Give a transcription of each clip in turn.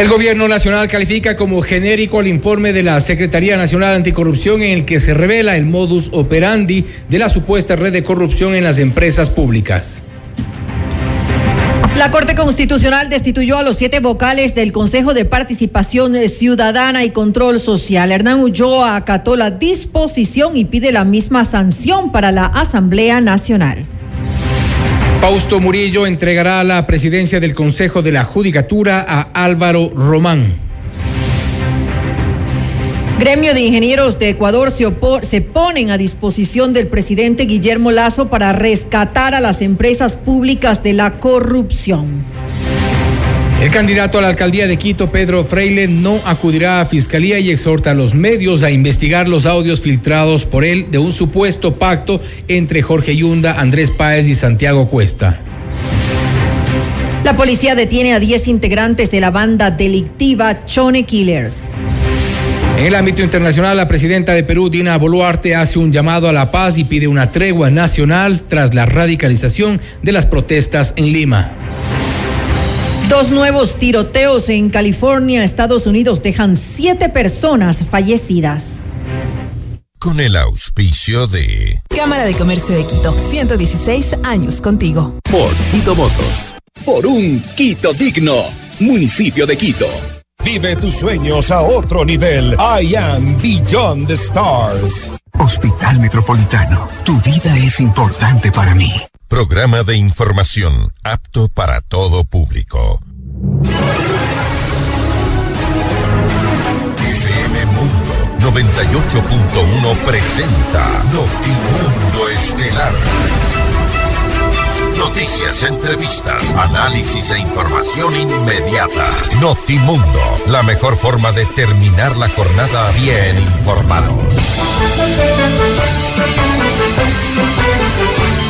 El gobierno nacional califica como genérico el informe de la Secretaría Nacional Anticorrupción en el que se revela el modus operandi de la supuesta red de corrupción en las empresas públicas. La Corte Constitucional destituyó a los siete vocales del Consejo de Participación Ciudadana y Control Social. Hernán Ulloa acató la disposición y pide la misma sanción para la Asamblea Nacional. Fausto Murillo entregará la presidencia del Consejo de la Judicatura a Álvaro Román. Gremio de Ingenieros de Ecuador se, se, ponen a disposición del presidente Guillermo Lazo para rescatar a las empresas públicas de la corrupción. El candidato a la alcaldía de Quito, Pedro Freile, no acudirá a fiscalía y exhorta a los medios a investigar los audios filtrados por él de un supuesto pacto entre Jorge Yunda, Andrés Páez y Santiago Cuesta. La policía detiene a 10 integrantes de la banda delictiva Chone Killers. En el ámbito internacional, la presidenta de Perú, Dina Boluarte, hace un llamado a la paz y pide una tregua nacional tras la radicalización de las protestas en Lima. Dos nuevos tiroteos en California, Estados Unidos, dejan siete personas fallecidas. Con el auspicio de Cámara de Comercio de Quito, 116 años contigo. Por Quito Motos. Por un Quito digno. Municipio de Quito. Vive tus sueños a otro nivel. I am Beyond the Stars. Hospital Metropolitano. Tu vida es importante para mí. Programa de información apto para todo público. FM Mundo 98.1 presenta Notimundo Estelar. Noticias, entrevistas, análisis e información inmediata. Notimundo, la mejor forma de terminar la jornada bien informados.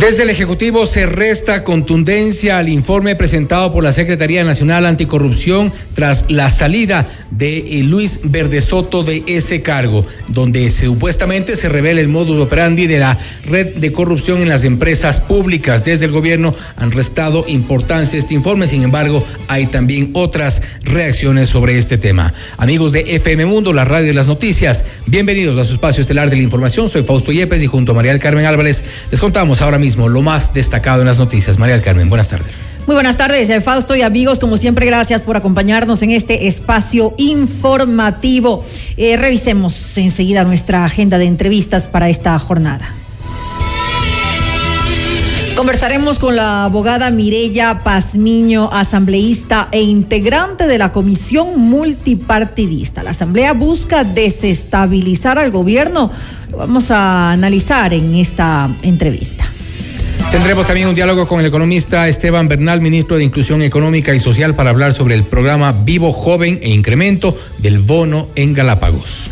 Desde el Ejecutivo se resta contundencia al informe presentado por la Secretaría Nacional Anticorrupción tras la salida de eh, Luis Verdesoto de ese cargo, donde supuestamente se revela el modus operandi de la red de corrupción en las empresas públicas. Desde el gobierno han restado importancia este informe, sin embargo, hay también otras reacciones sobre este tema. Amigos de FM Mundo, la radio de las noticias, bienvenidos a su espacio estelar de la información. Soy Fausto Yepes y junto a María del Carmen Álvarez les contamos ahora mismo lo más destacado en las noticias. María del Carmen, buenas tardes. Muy buenas tardes, eh, Fausto y amigos. Como siempre, gracias por acompañarnos en este espacio informativo. Eh, revisemos enseguida nuestra agenda de entrevistas para esta jornada. Conversaremos con la abogada Mirella Pazmiño, asambleísta e integrante de la Comisión Multipartidista. La Asamblea busca desestabilizar al gobierno. Lo vamos a analizar en esta entrevista. Tendremos también un diálogo con el economista Esteban Bernal, ministro de Inclusión Económica y Social, para hablar sobre el programa Vivo Joven e incremento del bono en Galápagos.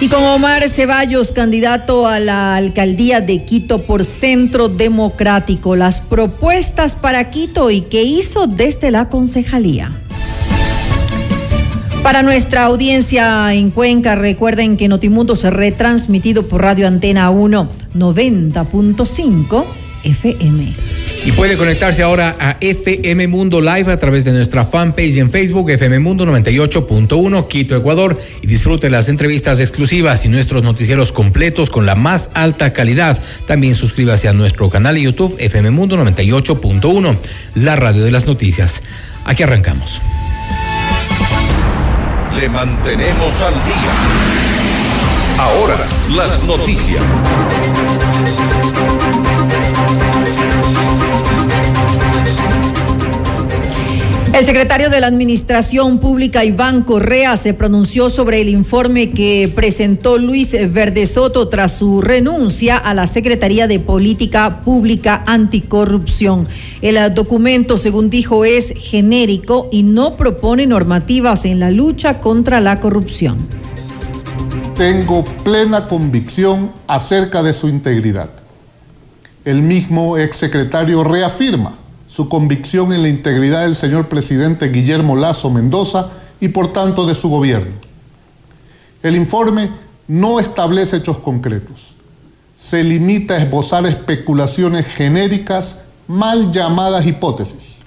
Y con Omar Ceballos, candidato a la alcaldía de Quito por Centro Democrático, las propuestas para Quito y qué hizo desde la concejalía. Para nuestra audiencia en Cuenca, recuerden que Notimundo se retransmitido por Radio Antena 1 90.5 FM. Y puede conectarse ahora a FM Mundo Live a través de nuestra fanpage en Facebook, FM Mundo 98.1, Quito, Ecuador, y disfrute las entrevistas exclusivas y nuestros noticieros completos con la más alta calidad. También suscríbase a nuestro canal de YouTube, FM Mundo 98.1, la radio de las noticias. Aquí arrancamos. Le mantenemos al día. Ahora, las noticias. El secretario de la Administración Pública, Iván Correa, se pronunció sobre el informe que presentó Luis Verdesoto tras su renuncia a la Secretaría de Política Pública Anticorrupción. El documento, según dijo, es genérico y no propone normativas en la lucha contra la corrupción. Tengo plena convicción acerca de su integridad. El mismo exsecretario reafirma su convicción en la integridad del señor presidente Guillermo Lazo Mendoza y por tanto de su gobierno. El informe no establece hechos concretos. Se limita a esbozar especulaciones genéricas mal llamadas hipótesis.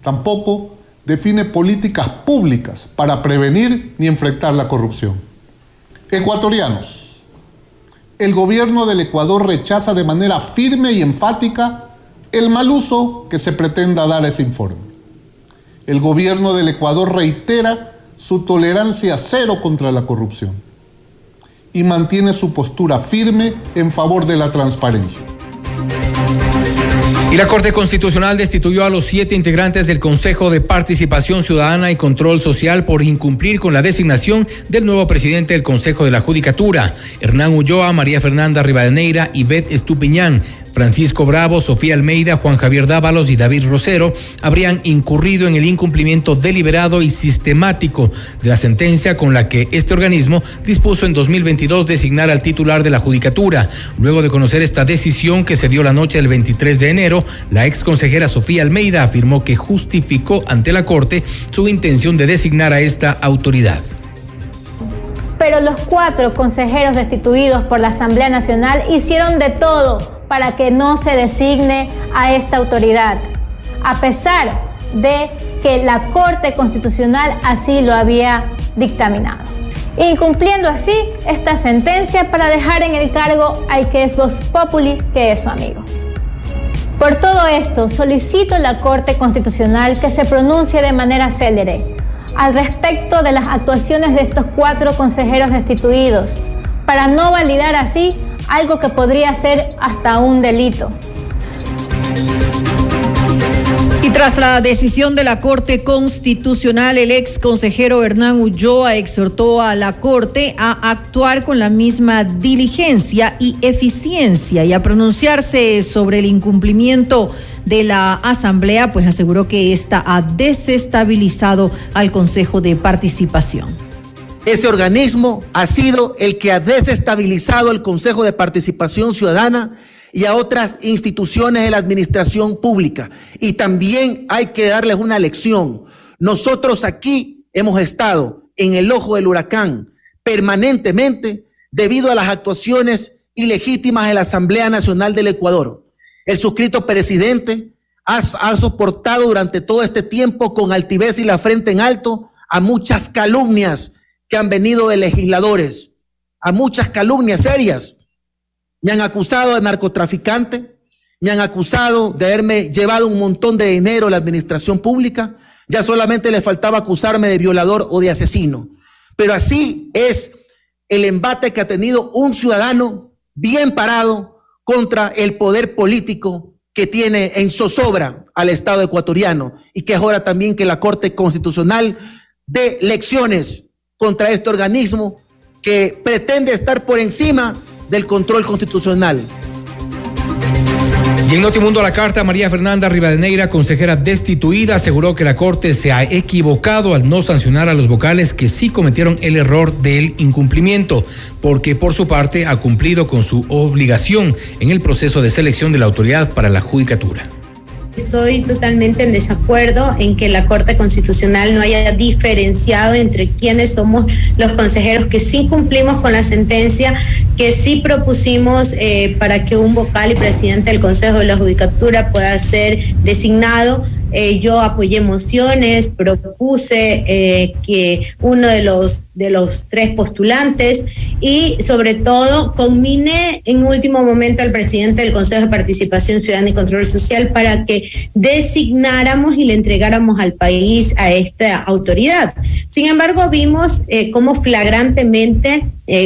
Tampoco define políticas públicas para prevenir ni enfrentar la corrupción. Ecuatorianos, el gobierno del Ecuador rechaza de manera firme y enfática el mal uso que se pretenda dar a ese informe. El gobierno del Ecuador reitera su tolerancia cero contra la corrupción y mantiene su postura firme en favor de la transparencia. Y la Corte Constitucional destituyó a los siete integrantes del Consejo de Participación Ciudadana y Control Social por incumplir con la designación del nuevo presidente del Consejo de la Judicatura, Hernán Ulloa, María Fernanda Rivadeneira y Beth Estupiñán. Francisco Bravo, Sofía Almeida, Juan Javier Dávalos y David Rosero habrían incurrido en el incumplimiento deliberado y sistemático de la sentencia con la que este organismo dispuso en 2022 designar al titular de la judicatura. Luego de conocer esta decisión que se dio la noche del 23 de enero, la ex consejera Sofía Almeida afirmó que justificó ante la Corte su intención de designar a esta autoridad pero los cuatro consejeros destituidos por la Asamblea Nacional hicieron de todo para que no se designe a esta autoridad, a pesar de que la Corte Constitucional así lo había dictaminado. Incumpliendo así esta sentencia para dejar en el cargo al que es Vox Populi, que es su amigo. Por todo esto, solicito a la Corte Constitucional que se pronuncie de manera célere al respecto de las actuaciones de estos cuatro consejeros destituidos, para no validar así algo que podría ser hasta un delito. Y tras la decisión de la Corte Constitucional, el ex consejero Hernán Ulloa exhortó a la Corte a actuar con la misma diligencia y eficiencia y a pronunciarse sobre el incumplimiento de la Asamblea, pues aseguró que ésta ha desestabilizado al Consejo de Participación. Ese organismo ha sido el que ha desestabilizado el Consejo de Participación Ciudadana y a otras instituciones de la administración pública. Y también hay que darles una lección. Nosotros aquí hemos estado en el ojo del huracán permanentemente debido a las actuaciones ilegítimas de la Asamblea Nacional del Ecuador. El suscrito presidente ha, ha, soportado durante todo este tiempo con altivez y la frente en alto a muchas calumnias que han venido de legisladores, a muchas calumnias serias. Me han acusado de narcotraficante, me han acusado de haberme llevado un montón de dinero a la administración pública, ya solamente le faltaba acusarme de violador o de asesino. Pero así es el embate que ha tenido un ciudadano bien parado contra el poder político que tiene en zozobra al Estado ecuatoriano y que es hora también que la Corte Constitucional dé lecciones contra este organismo que pretende estar por encima del control constitucional. Y en Notimundo a la carta, María Fernanda Rivadeneira, consejera destituida, aseguró que la Corte se ha equivocado al no sancionar a los vocales que sí cometieron el error del incumplimiento, porque por su parte ha cumplido con su obligación en el proceso de selección de la autoridad para la judicatura. Estoy totalmente en desacuerdo en que la Corte Constitucional no haya diferenciado entre quienes somos los consejeros que sí cumplimos con la sentencia, que sí propusimos eh, para que un vocal y presidente del Consejo de la Judicatura pueda ser designado eh, yo apoyé mociones, propuse eh, que uno de los, de los tres postulantes y sobre todo conminé en último momento al presidente del Consejo de Participación Ciudadana y Control Social para que designáramos y le entregáramos al país a esta autoridad. Sin embargo, vimos eh, cómo flagrantemente,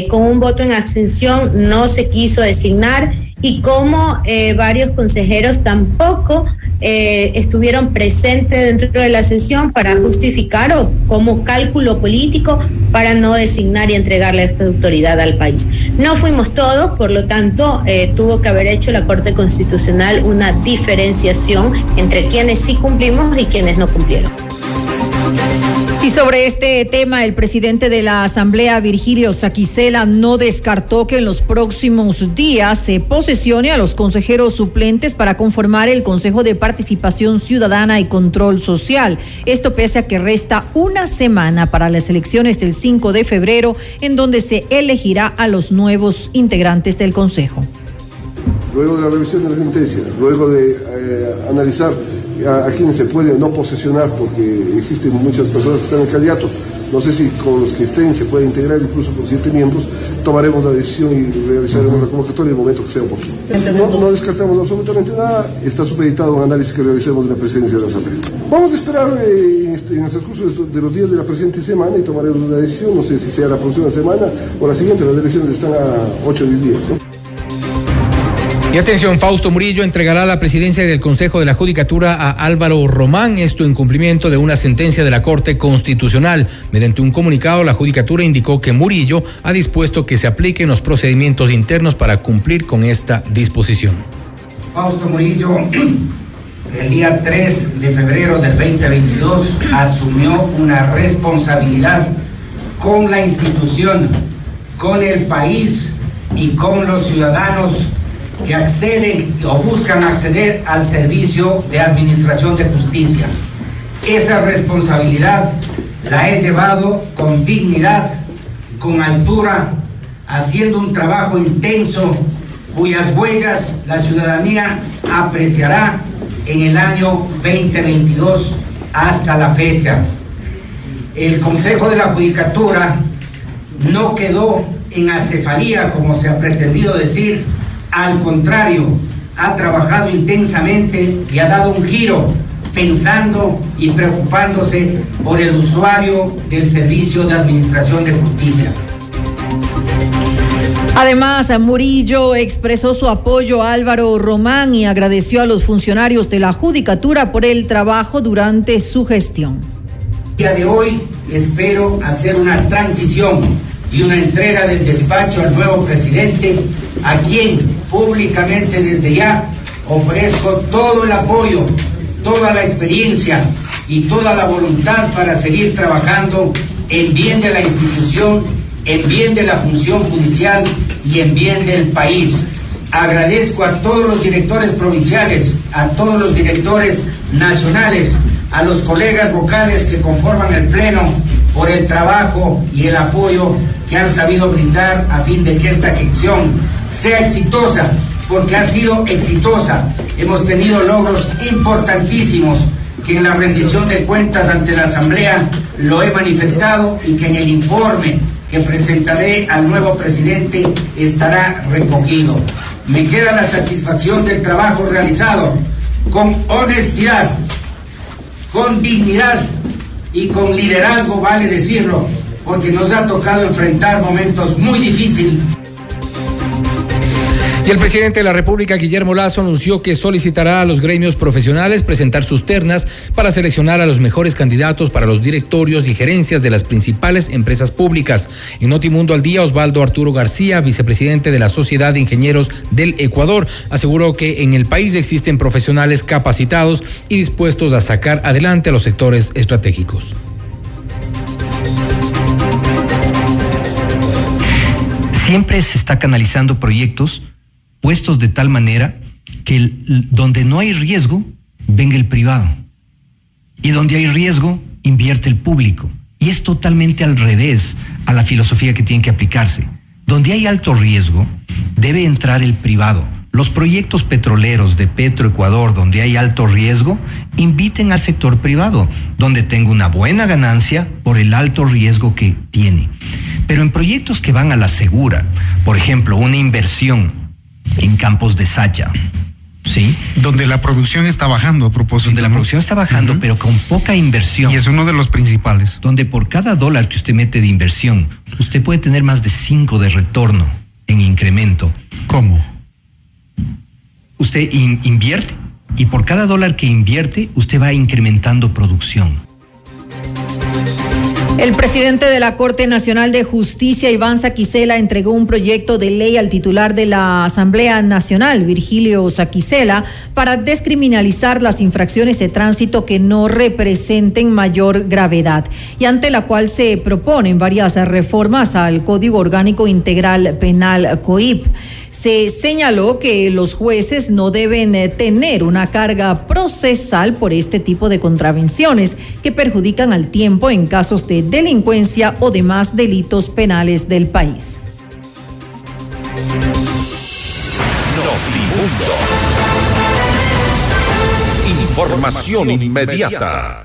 con un voto en abstención, no se quiso designar y cómo varios consejeros tampoco eh, estuvieron presentes dentro de la sesión para justificar o como cálculo político para no designar y entregarle esta autoridad al país. No fuimos todos, por lo tanto, eh, tuvo que haber hecho la Corte Constitucional una diferenciación entre quienes sí cumplimos y quienes no cumplieron. Y sobre este tema, el presidente de la Asamblea, Virgilio Saquicela, no descartó que en los próximos días se posesione a los consejeros suplentes para conformar el Consejo de Participación Ciudadana y Control Social. Esto pese a que resta una semana para las elecciones del 5 de febrero, en donde se elegirá a los nuevos integrantes del Consejo. Luego de la revisión de la sentencia, luego de eh, analizar a, quienes se puede no posesionar porque existen muchas personas que están en candidatos. No sé si con los que estén se puede integrar incluso con siete miembros. Tomaremos la decisión y realizaremos la convocatoria en el momento que sea oportuno. No, descartamos absolutamente nada. Está supeditado a un análisis que realicemos de la presidencia de la Asamblea. Vamos a esperar eh, este, en el transcurso de los días de la presente semana y tomaremos una decisión. No sé si sea la próxima semana o la siguiente. Las elecciones están a 8 o 10 días. Y atención, Fausto Murillo entregará la presidencia del Consejo de la Judicatura a Álvaro Román, esto en cumplimiento de una sentencia de la Corte Constitucional. Mediante un comunicado, la Judicatura indicó que Murillo ha dispuesto que se apliquen los procedimientos internos para cumplir con esta disposición. Fausto Murillo, el día 3 de febrero del 2022, asumió una responsabilidad con la institución, con el país y con los ciudadanos que acceden o buscan acceder al servicio de administración de justicia. Esa responsabilidad la he llevado con dignidad, con altura, haciendo un trabajo intenso cuyas huellas la ciudadanía apreciará en el año 2022 hasta la fecha. El Consejo de la Judicatura no quedó en acefalía, como se ha pretendido decir, al contrario, ha trabajado intensamente y ha dado un giro pensando y preocupándose por el usuario del servicio de administración de justicia. Además, Murillo expresó su apoyo a Álvaro Román y agradeció a los funcionarios de la Judicatura por el trabajo durante su gestión. El día de hoy espero hacer una transición y una entrega del despacho al nuevo presidente, a quien públicamente desde ya ofrezco todo el apoyo, toda la experiencia y toda la voluntad para seguir trabajando en bien de la institución, en bien de la función judicial y en bien del país. Agradezco a todos los directores provinciales, a todos los directores nacionales, a los colegas vocales que conforman el Pleno por el trabajo y el apoyo que han sabido brindar a fin de que esta gestión sea exitosa, porque ha sido exitosa. Hemos tenido logros importantísimos que en la rendición de cuentas ante la Asamblea lo he manifestado y que en el informe que presentaré al nuevo presidente estará recogido. Me queda la satisfacción del trabajo realizado con honestidad, con dignidad y con liderazgo, vale decirlo, porque nos ha tocado enfrentar momentos muy difíciles. Y el presidente de la República, Guillermo Lazo, anunció que solicitará a los gremios profesionales presentar sus ternas para seleccionar a los mejores candidatos para los directorios y gerencias de las principales empresas públicas. En Notimundo al Día, Osvaldo Arturo García, vicepresidente de la Sociedad de Ingenieros del Ecuador, aseguró que en el país existen profesionales capacitados y dispuestos a sacar adelante a los sectores estratégicos. Siempre se está canalizando proyectos puestos de tal manera que donde no hay riesgo, venga el privado. Y donde hay riesgo, invierte el público. Y es totalmente al revés a la filosofía que tiene que aplicarse. donde hay alto riesgo, debe entrar el privado. Los proyectos petroleros de Petroecuador, donde hay alto riesgo, inviten al sector privado, donde tenga una buena ganancia por el alto riesgo que tiene. Pero en proyectos que van a la segura, por ejemplo, una inversión en campos de Sacha, ¿sí? Donde la producción está bajando a propósito. Donde la producción está bajando, pero con poca inversión. Y es uno de los principales. Donde por cada dólar que usted mete de inversión, usted puede tener más de cinco de retorno en incremento. ¿Cómo? Usted invierte y por cada dólar que invierte, usted va incrementando producción. El presidente de la Corte Nacional de Justicia, Iván Saquicela, entregó un proyecto de ley al titular de la Asamblea Nacional, Virgilio Saquicela, para descriminalizar las infracciones de tránsito que no representen mayor gravedad y ante la cual se proponen varias reformas al Código Orgánico Integral Penal COIP se señaló que los jueces no deben eh, tener una carga procesal por este tipo de contravenciones que perjudican al tiempo en casos de delincuencia o demás delitos penales del país. Información inmediata.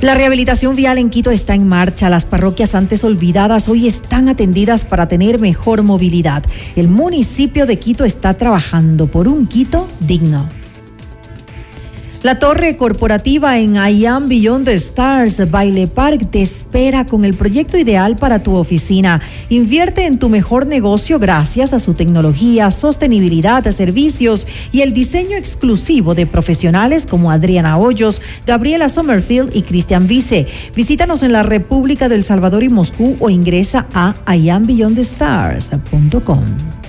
La rehabilitación vial en Quito está en marcha. Las parroquias antes olvidadas hoy están atendidas para tener mejor movilidad. El municipio de Quito está trabajando por un Quito digno. La torre corporativa en I Am Beyond the Stars Baile Park te espera con el proyecto ideal para tu oficina. Invierte en tu mejor negocio gracias a su tecnología, sostenibilidad, servicios y el diseño exclusivo de profesionales como Adriana Hoyos, Gabriela Sommerfield y Cristian Vice. Visítanos en la República del Salvador y Moscú o ingresa a iambeyondthestars.com.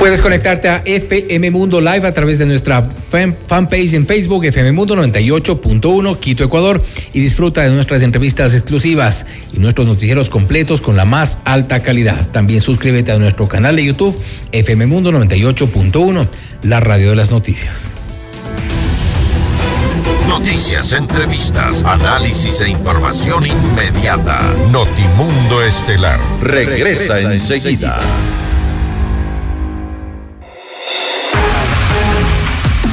Puedes conectarte a FM Mundo Live a través de nuestra fanpage en Facebook, FM Mundo 98.1, Quito, Ecuador, y disfruta de nuestras entrevistas exclusivas y nuestros noticieros completos con la más alta calidad. También suscríbete a nuestro canal de YouTube, FM Mundo 98.1, la radio de las noticias. Noticias, entrevistas, análisis e información inmediata. Notimundo Estelar regresa, enseguida.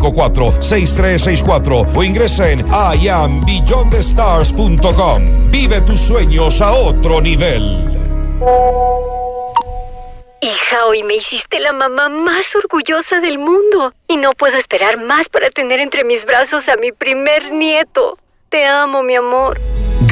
098-854-6364 o ingresa en iambeyondthestars.com. Vive tus sueños a otro nivel. Hija, hoy me hiciste la mamá más orgullosa del mundo y no puedo esperar más para tener entre mis brazos a mi primer nieto. Te amo, mi amor.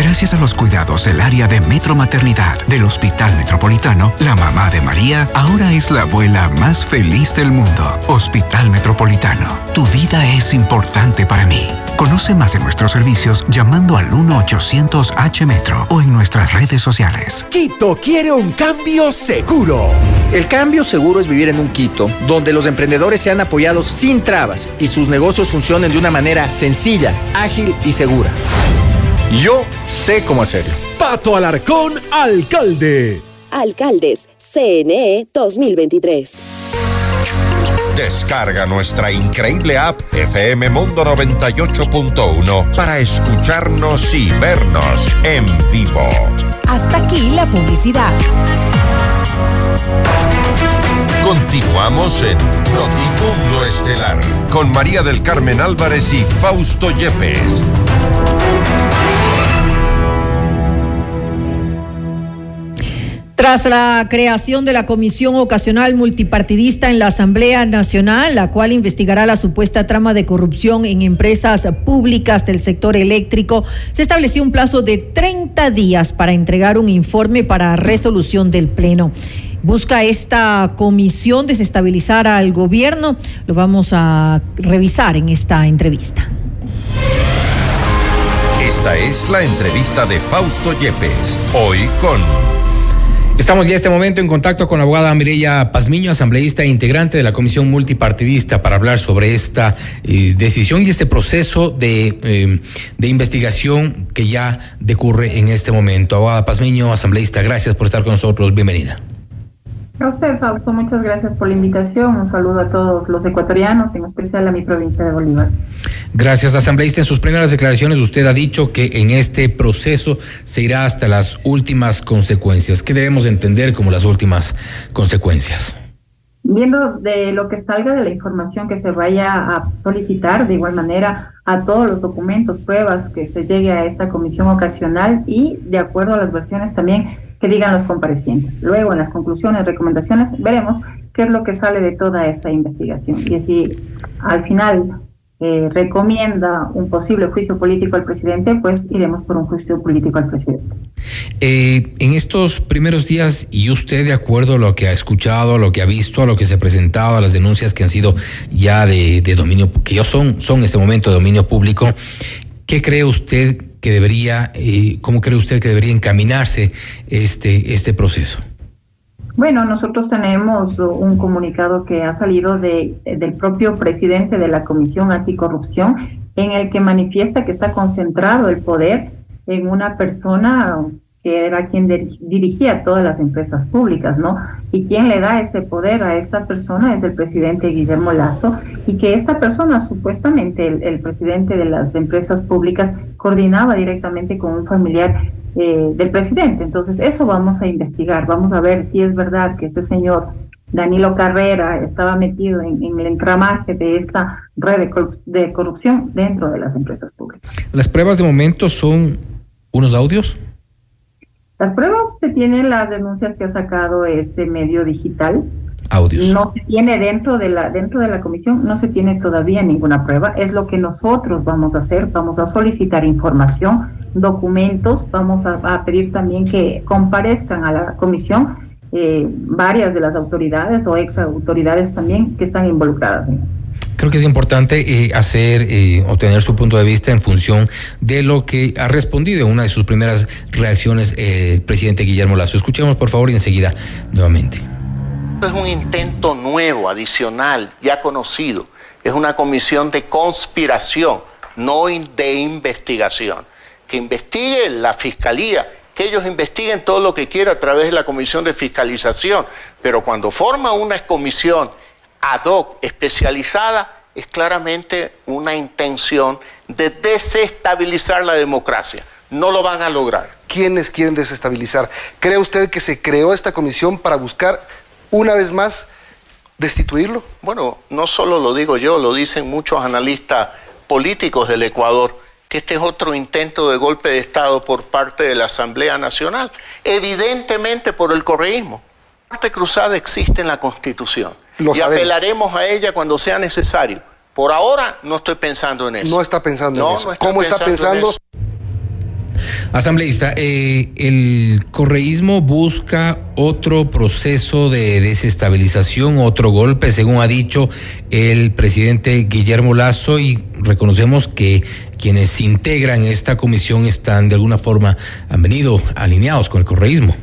Gracias a los cuidados del área de Metro Maternidad del Hospital Metropolitano, la mamá de María ahora es la abuela más feliz del mundo. Hospital Metropolitano, tu vida es importante para mí. Conoce más de nuestros servicios llamando al 1-800-H-Metro o en nuestras redes sociales. Quito quiere un cambio seguro. El cambio seguro es vivir en un Quito donde los emprendedores sean apoyados sin trabas y sus negocios funcionen de una manera sencilla, ágil y segura. Yo sé cómo hacerlo. Pato Alarcón, alcalde. Alcaldes, CNE 2023. Descarga nuestra increíble app FM Mundo 98.1 para escucharnos y vernos en vivo. Hasta aquí la publicidad. Continuamos en Notimundo Estelar con María del Carmen Álvarez y Fausto Yepes. Tras la creación de la Comisión Ocasional Multipartidista en la Asamblea Nacional, la cual investigará la supuesta trama de corrupción en empresas públicas del sector eléctrico, se estableció un plazo de 30 días para entregar un informe para resolución del Pleno. Busca esta comisión desestabilizar al gobierno. Lo vamos a revisar en esta entrevista. Esta es la entrevista de Fausto Yepes, hoy con... Estamos ya en este momento en contacto con la abogada Mireya Pazmiño, asambleísta e integrante de la Comisión Multipartidista, para hablar sobre esta eh, decisión y este proceso de, eh, de, investigación que ya decurre en este momento. Abogada Pazmiño, asambleísta, gracias por estar con nosotros. Bienvenida. A usted, Fausto, muchas gracias por la invitación. Un saludo a todos los ecuatorianos, en especial a mi provincia de Bolívar. Gracias, asambleísta. En sus primeras declaraciones usted ha dicho que en este proceso se irá hasta las últimas consecuencias. ¿Qué debemos entender como las últimas consecuencias? Viendo de lo que salga de la información que se vaya a solicitar, de igual manera a todos los documentos, pruebas que se llegue a esta comisión ocasional y de acuerdo a las versiones también que digan los comparecientes. Luego, en las conclusiones, recomendaciones, veremos qué es lo que sale de toda esta investigación. Y si al final eh, recomienda un posible juicio político al presidente, pues iremos por un juicio político al presidente. Eh, en estos primeros días, y usted de acuerdo a lo que ha escuchado, a lo que ha visto, a lo que se ha presentado, a las denuncias que han sido ya de, dominio, que ya son, son en este momento de dominio público, ¿qué cree usted que debería, eh, cómo cree usted que debería encaminarse este, este proceso? Bueno, nosotros tenemos un comunicado que ha salido de, del propio presidente de la Comisión Anticorrupción en el que manifiesta que está concentrado el poder en una persona que era quien dirigía todas las empresas públicas, ¿no? Y quien le da ese poder a esta persona es el presidente Guillermo Lazo y que esta persona, supuestamente el, presidente de las empresas públicas, coordinaba directamente con un familiar eh, del presidente. Entonces, eso vamos a investigar, vamos a ver si es verdad que este señor Danilo Carrera estaba metido en, en el entramaje de esta red de, corrup de corrupción dentro de las empresas públicas. ¿Las pruebas de momento son unos audios? Las pruebas se tienen las denuncias que ha sacado este medio digital. Audios. No se tiene dentro de la dentro de la comisión no se tiene todavía ninguna prueba. Es lo que nosotros vamos a hacer. Vamos a solicitar información, documentos. Vamos a, a pedir también que comparezcan a la comisión eh, varias de las autoridades o ex autoridades también que están involucradas en esto. Creo que es importante eh, hacer, eh, obtener su punto de vista en función de lo que ha respondido en una de sus primeras reacciones eh, el presidente Guillermo Lazo. Escuchemos por favor y enseguida nuevamente. Es un intento nuevo, adicional, ya conocido. Es una comisión de conspiración, no de investigación. Que investigue la fiscalía, que ellos investiguen todo lo que quieran a través de la comisión de fiscalización. Pero cuando forma una comisión ad hoc especializada, es claramente una intención de desestabilizar la democracia. No lo van a lograr. ¿Quiénes quieren desestabilizar? ¿Cree usted que se creó esta comisión para buscar una vez más destituirlo? Bueno, no solo lo digo yo, lo dicen muchos analistas políticos del Ecuador, que este es otro intento de golpe de Estado por parte de la Asamblea Nacional, evidentemente por el correísmo. La parte cruzada existe en la Constitución y apelaremos a ella cuando sea necesario. Por ahora no estoy pensando en eso. No está pensando en eso. ¿Cómo está pensando? Asambleísta, eh, el correísmo busca otro proceso de desestabilización, otro golpe, según ha dicho el presidente Guillermo Lazo, y reconocemos que quienes integran esta comisión están de alguna forma, han venido alineados con el correísmo.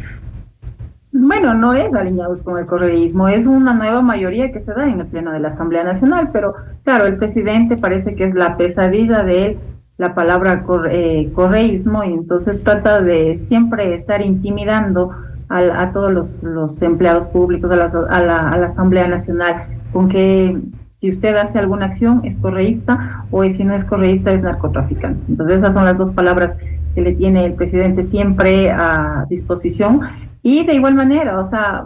Bueno, no es alineados con el correísmo, es una nueva mayoría que se da en el Pleno de la Asamblea Nacional, pero claro, el presidente parece que es la pesadilla de él la palabra eh, correísmo y entonces trata de siempre estar intimidando a, todos los, empleados públicos, a la, Asamblea Nacional, con que si usted hace alguna acción es correísta o si no es correísta es narcotraficante. Entonces esas son las dos palabras que le tiene el presidente siempre a disposición y de igual manera, o sea,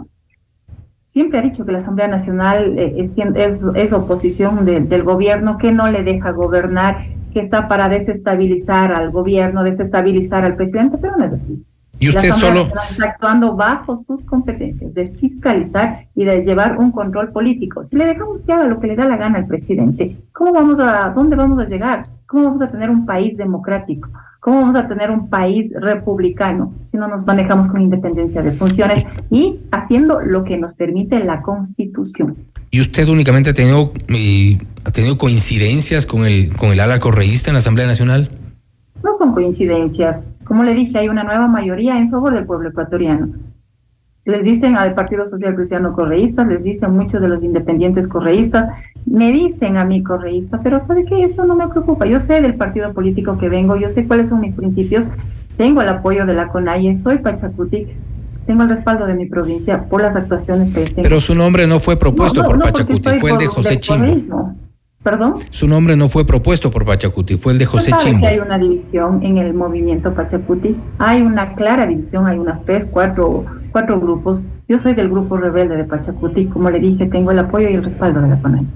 siempre ha dicho que la Asamblea Nacional eh, es, es, oposición del gobierno que no le deja gobernar que está para desestabilizar al gobierno, desestabilizar al presidente, pero no es así. Y usted solo está actuando bajo sus competencias de fiscalizar y de llevar un control político. Si le dejamos que haga lo que le da la gana al presidente, ¿cómo vamos a dónde vamos a llegar? ¿Cómo vamos a tener un país democrático? ¿Cómo vamos a tener un país republicano si no nos manejamos con independencia de funciones y haciendo lo que nos permite la Constitución? ¿Y usted únicamente ha tenido, ha tenido coincidencias con el, con el ala correísta en la Asamblea Nacional? No son coincidencias. Como le dije, hay una nueva mayoría en favor del pueblo ecuatoriano les dicen al Partido Social Cristiano correísta, les dicen muchos de los independientes correístas, me dicen a mí correísta, pero ¿sabe qué? Eso no me preocupa. Yo sé del partido político que vengo, yo sé cuáles son mis principios, tengo el apoyo de la CONAIE, soy Pachacutic, tengo el respaldo de mi provincia por las actuaciones que tengo. Pero su nombre no fue propuesto por Pachacuti, fue el de José Chimbo. ¿Perdón? Su nombre no fue propuesto por Pachacuti, fue el de José Chimbo. Que hay una división en el movimiento Pachacuti. Hay una clara división, hay unas tres, cuatro, cuatro grupos. Yo soy del grupo rebelde de Pachacuti. Como le dije, tengo el apoyo y el respaldo de la PANAI.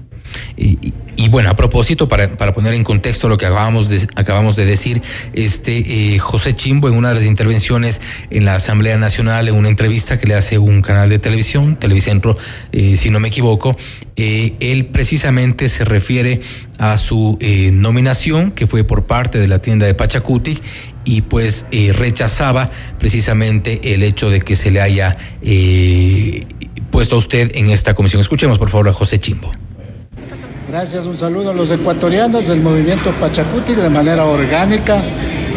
Y, bueno, a propósito, para, para, poner en contexto lo que acabamos de, acabamos de decir, este eh, José Chimbo en una de las intervenciones en la Asamblea Nacional, en una entrevista que le hace un canal de televisión, Televicentro, eh, si no me equivoco, eh, él precisamente se refiere a su nominación, que fue por parte de la tienda de Pachacuti, y pues rechazaba precisamente el hecho de que se le haya puesto a usted en esta comisión. Escuchemos por favor a José Chimbo. Gracias, un saludo a los ecuatorianos del movimiento Pachacuti de manera orgánica.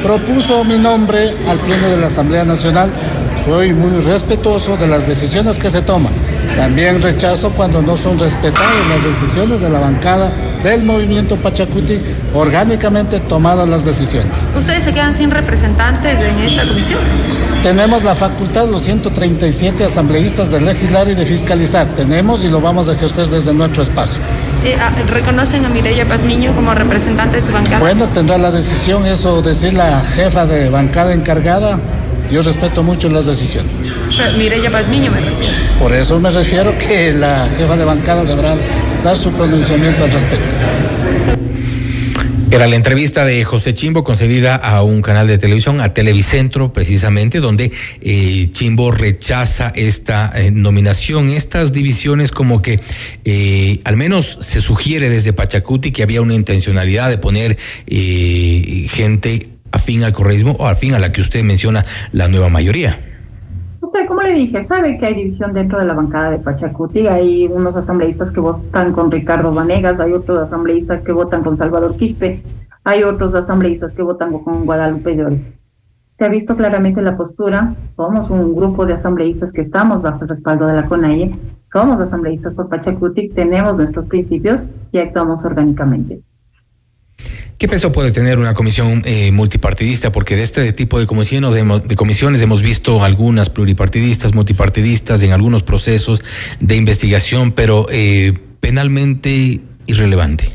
Propuso mi nombre al Pleno de la Asamblea Nacional. Soy muy respetuoso de las decisiones que se toman. También rechazo cuando no son respetadas las decisiones de la bancada del movimiento Pachacuti, orgánicamente tomadas las decisiones. ¿Ustedes se quedan sin representantes en esta comisión? Tenemos la facultad, los 137 asambleístas de legislar y de fiscalizar. Tenemos y lo vamos a ejercer desde nuestro espacio. Eh, ah, ¿Reconocen a Mireya Pazmiño como representante de su bancada? Bueno, tendrá la decisión eso, decir la jefa de bancada encargada. Yo respeto mucho las decisiones. Mireya Pazmiño me refiero. Por eso me refiero que la jefa de bancada deberá dar su pronunciamiento al respecto. Era la entrevista de José Chimbo concedida a un canal de televisión, a Televicentro, precisamente, donde eh, Chimbo rechaza esta eh, nominación, estas divisiones, como que eh, al menos se sugiere desde Pachacuti que había una intencionalidad de poner gente afín al correísmo o afín a la que usted menciona, la nueva mayoría. Usted, como le dije, sabe que hay división dentro de la bancada de Pachacuti. Hay unos asambleístas que votan con Ricardo Vanegas, hay otros asambleístas que votan con Salvador Quispe, hay otros asambleístas que votan con Guadalupe Llori. se ha visto claramente la postura. Somos un grupo de asambleístas que estamos bajo el respaldo de la CONAIE, somos asambleístas por Pachacutic, tenemos nuestros principios y actuamos orgánicamente. ¿Qué peso puede tener una comisión eh, multipartidista? Porque de este tipo de comisiones, de, comisiones hemos visto algunas pluripartidistas, multipartidistas en algunos procesos de investigación, pero eh, penalmente irrelevante.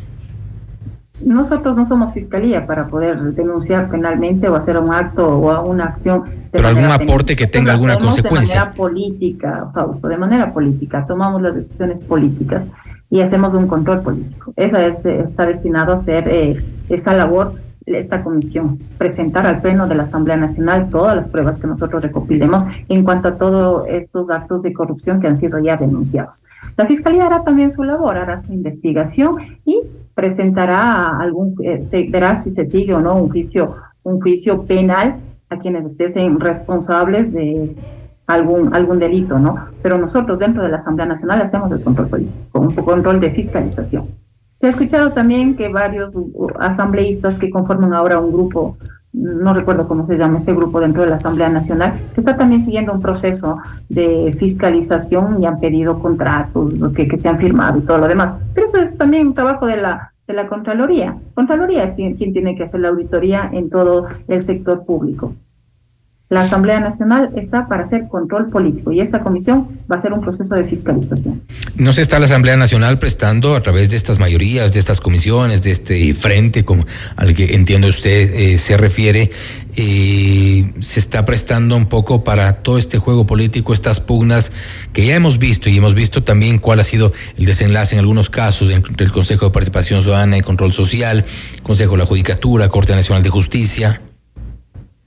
Nosotros no somos fiscalía para poder denunciar penalmente o hacer un acto o una acción. Pero algún aporte que tenga alguna consecuencia. De manera política, Fausto, de manera política. Tomamos las decisiones políticas y hacemos un control político. Esa es, está destinado a ser eh, esa labor esta comisión, presentar al Pleno de la Asamblea Nacional todas las pruebas que nosotros recopilemos en cuanto a todos estos actos de corrupción que han sido ya denunciados. La Fiscalía hará también su labor, hará su investigación y presentará algún, eh, se verá si se sigue o no un juicio, un juicio penal a quienes estén responsables de algún, algún delito, ¿no? Pero nosotros dentro de la Asamblea Nacional hacemos el control político, un control de fiscalización. Se ha escuchado también que varios asambleístas que conforman ahora un grupo, no recuerdo cómo se llama este grupo dentro de la Asamblea Nacional, que está también siguiendo un proceso de fiscalización y han pedido contratos que, que se han firmado y todo lo demás. Pero eso es también un trabajo de la, de la Contraloría. Contraloría es quien tiene que hacer la auditoría en todo el sector público. La Asamblea Nacional está para hacer control político y esta comisión va a ser un proceso de fiscalización. ¿No se está la Asamblea Nacional prestando a través de estas mayorías, de estas comisiones, de este frente como al que entiendo usted eh, se refiere? Eh, se está prestando un poco para todo este juego político, estas pugnas que ya hemos visto y hemos visto también cuál ha sido el desenlace en algunos casos entre el Consejo de Participación Ciudadana y Control Social, Consejo de la Judicatura, Corte Nacional de Justicia.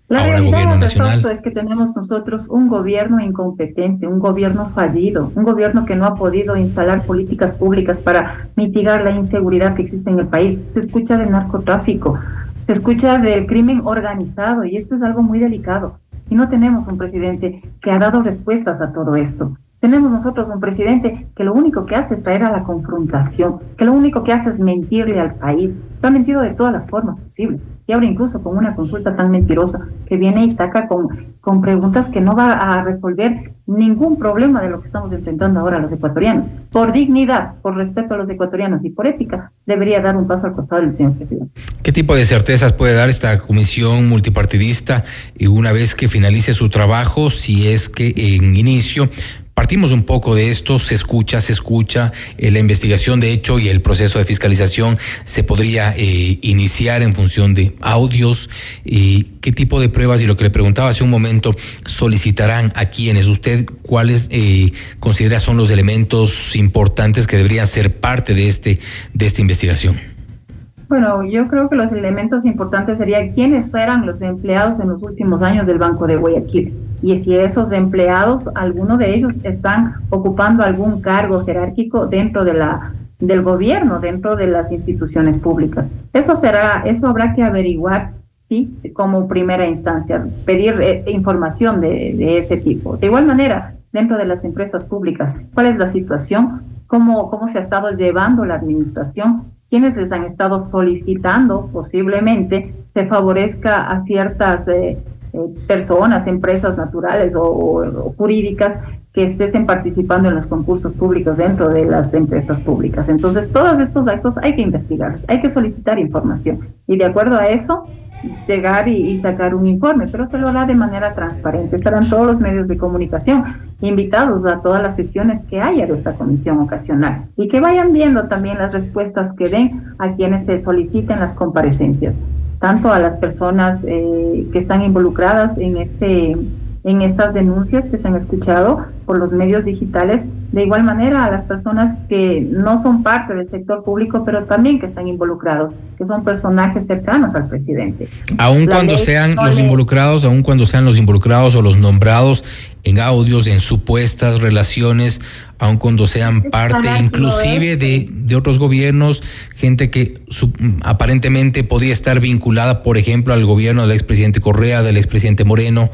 La realidad nacional. es que tenemos nosotros un gobierno incompetente, un gobierno fallido, un gobierno que no ha podido instalar políticas públicas para mitigar la inseguridad que existe en el país. Se escucha del narcotráfico, se escucha del crimen organizado y esto es algo muy delicado. Y no tenemos un presidente que ha dado respuestas a todo esto. Tenemos nosotros un presidente que lo único que hace es traer a la confrontación, que lo único que hace es mentirle al país. Lo ha mentido de todas las formas posibles. Y ahora incluso con una consulta tan mentirosa que viene y saca con, con preguntas que no va a resolver ningún problema de lo que estamos enfrentando ahora los ecuatorianos. Por dignidad, por respeto a los ecuatorianos y por ética, debería dar un paso al costado del señor presidente. ¿Qué tipo de certezas puede dar esta comisión multipartidista una vez que finalice su trabajo, si es que en inicio Partimos un poco de esto, se escucha, se escucha, eh, la investigación de hecho y el proceso de fiscalización se podría eh, iniciar en función de audios, y qué tipo de pruebas, y lo que le preguntaba hace un momento, solicitarán a quienes usted, cuáles eh, considera son los elementos importantes que deberían ser parte de, este, de esta investigación. Bueno, yo creo que los elementos importantes serían quiénes eran los empleados en los últimos años del Banco de Guayaquil y si esos empleados, algunos de ellos están ocupando algún cargo jerárquico dentro de la del gobierno, dentro de las instituciones públicas. Eso será, eso habrá que averiguar, sí, como primera instancia, pedir eh, información de, de, ese tipo. De igual manera, dentro de las empresas públicas, ¿cuál es la situación? ¿Cómo, cómo se ha estado llevando la administración? ¿Quiénes les han estado solicitando posiblemente se favorezca a ciertas eh, eh, personas, empresas naturales o, jurídicas que estén participando en los concursos públicos dentro de las empresas públicas. Entonces, todos estos actos hay que investigarlos, hay que solicitar información y de acuerdo a eso llegar y, sacar un informe, pero se lo hará de manera transparente. Estarán todos los medios de comunicación invitados a todas las sesiones que haya de esta comisión ocasional y que vayan viendo también las respuestas que den a quienes se soliciten las comparecencias tanto a las personas eh, que están involucradas en este en estas denuncias que se han escuchado por los medios digitales, de igual manera a las personas que no son parte del sector público, pero también que están involucrados, que son personajes cercanos al presidente. Aun cuando sean los involucrados, aun cuando sean los involucrados o los nombrados en audios, en supuestas relaciones, aun cuando sean parte inclusive de, de, otros gobiernos, gente que aparentemente podía estar vinculada, por ejemplo, al gobierno del expresidente Correa, del expresidente Moreno,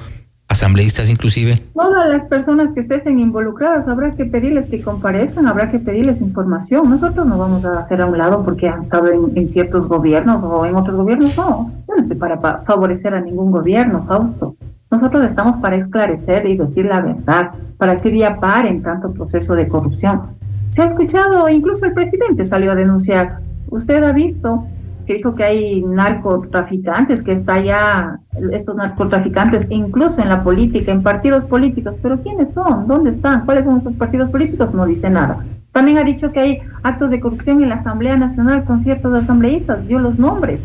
asambleístas inclusive? Todas las personas que estén involucradas habrá que pedirles que comparezcan, habrá que pedirles información. Nosotros no vamos a hacer a un lado porque han estado en, ciertos gobiernos o en otros gobiernos, no. estoy para pa- favorecer a ningún gobierno, Fausto. Nosotros estamos para esclarecer y decir la verdad, para decir ya paren tanto proceso de corrupción. Se ha escuchado, incluso el presidente salió a denunciar. Usted ha visto que dijo que hay narcotraficantes, que está ya estos narcotraficantes incluso en la política, en partidos políticos. Pero ¿quiénes son? ¿Dónde están? ¿Cuáles son esos partidos políticos? No dice nada. También ha dicho que hay actos de corrupción en la Asamblea Nacional con ciertos asambleístas, dio los nombres,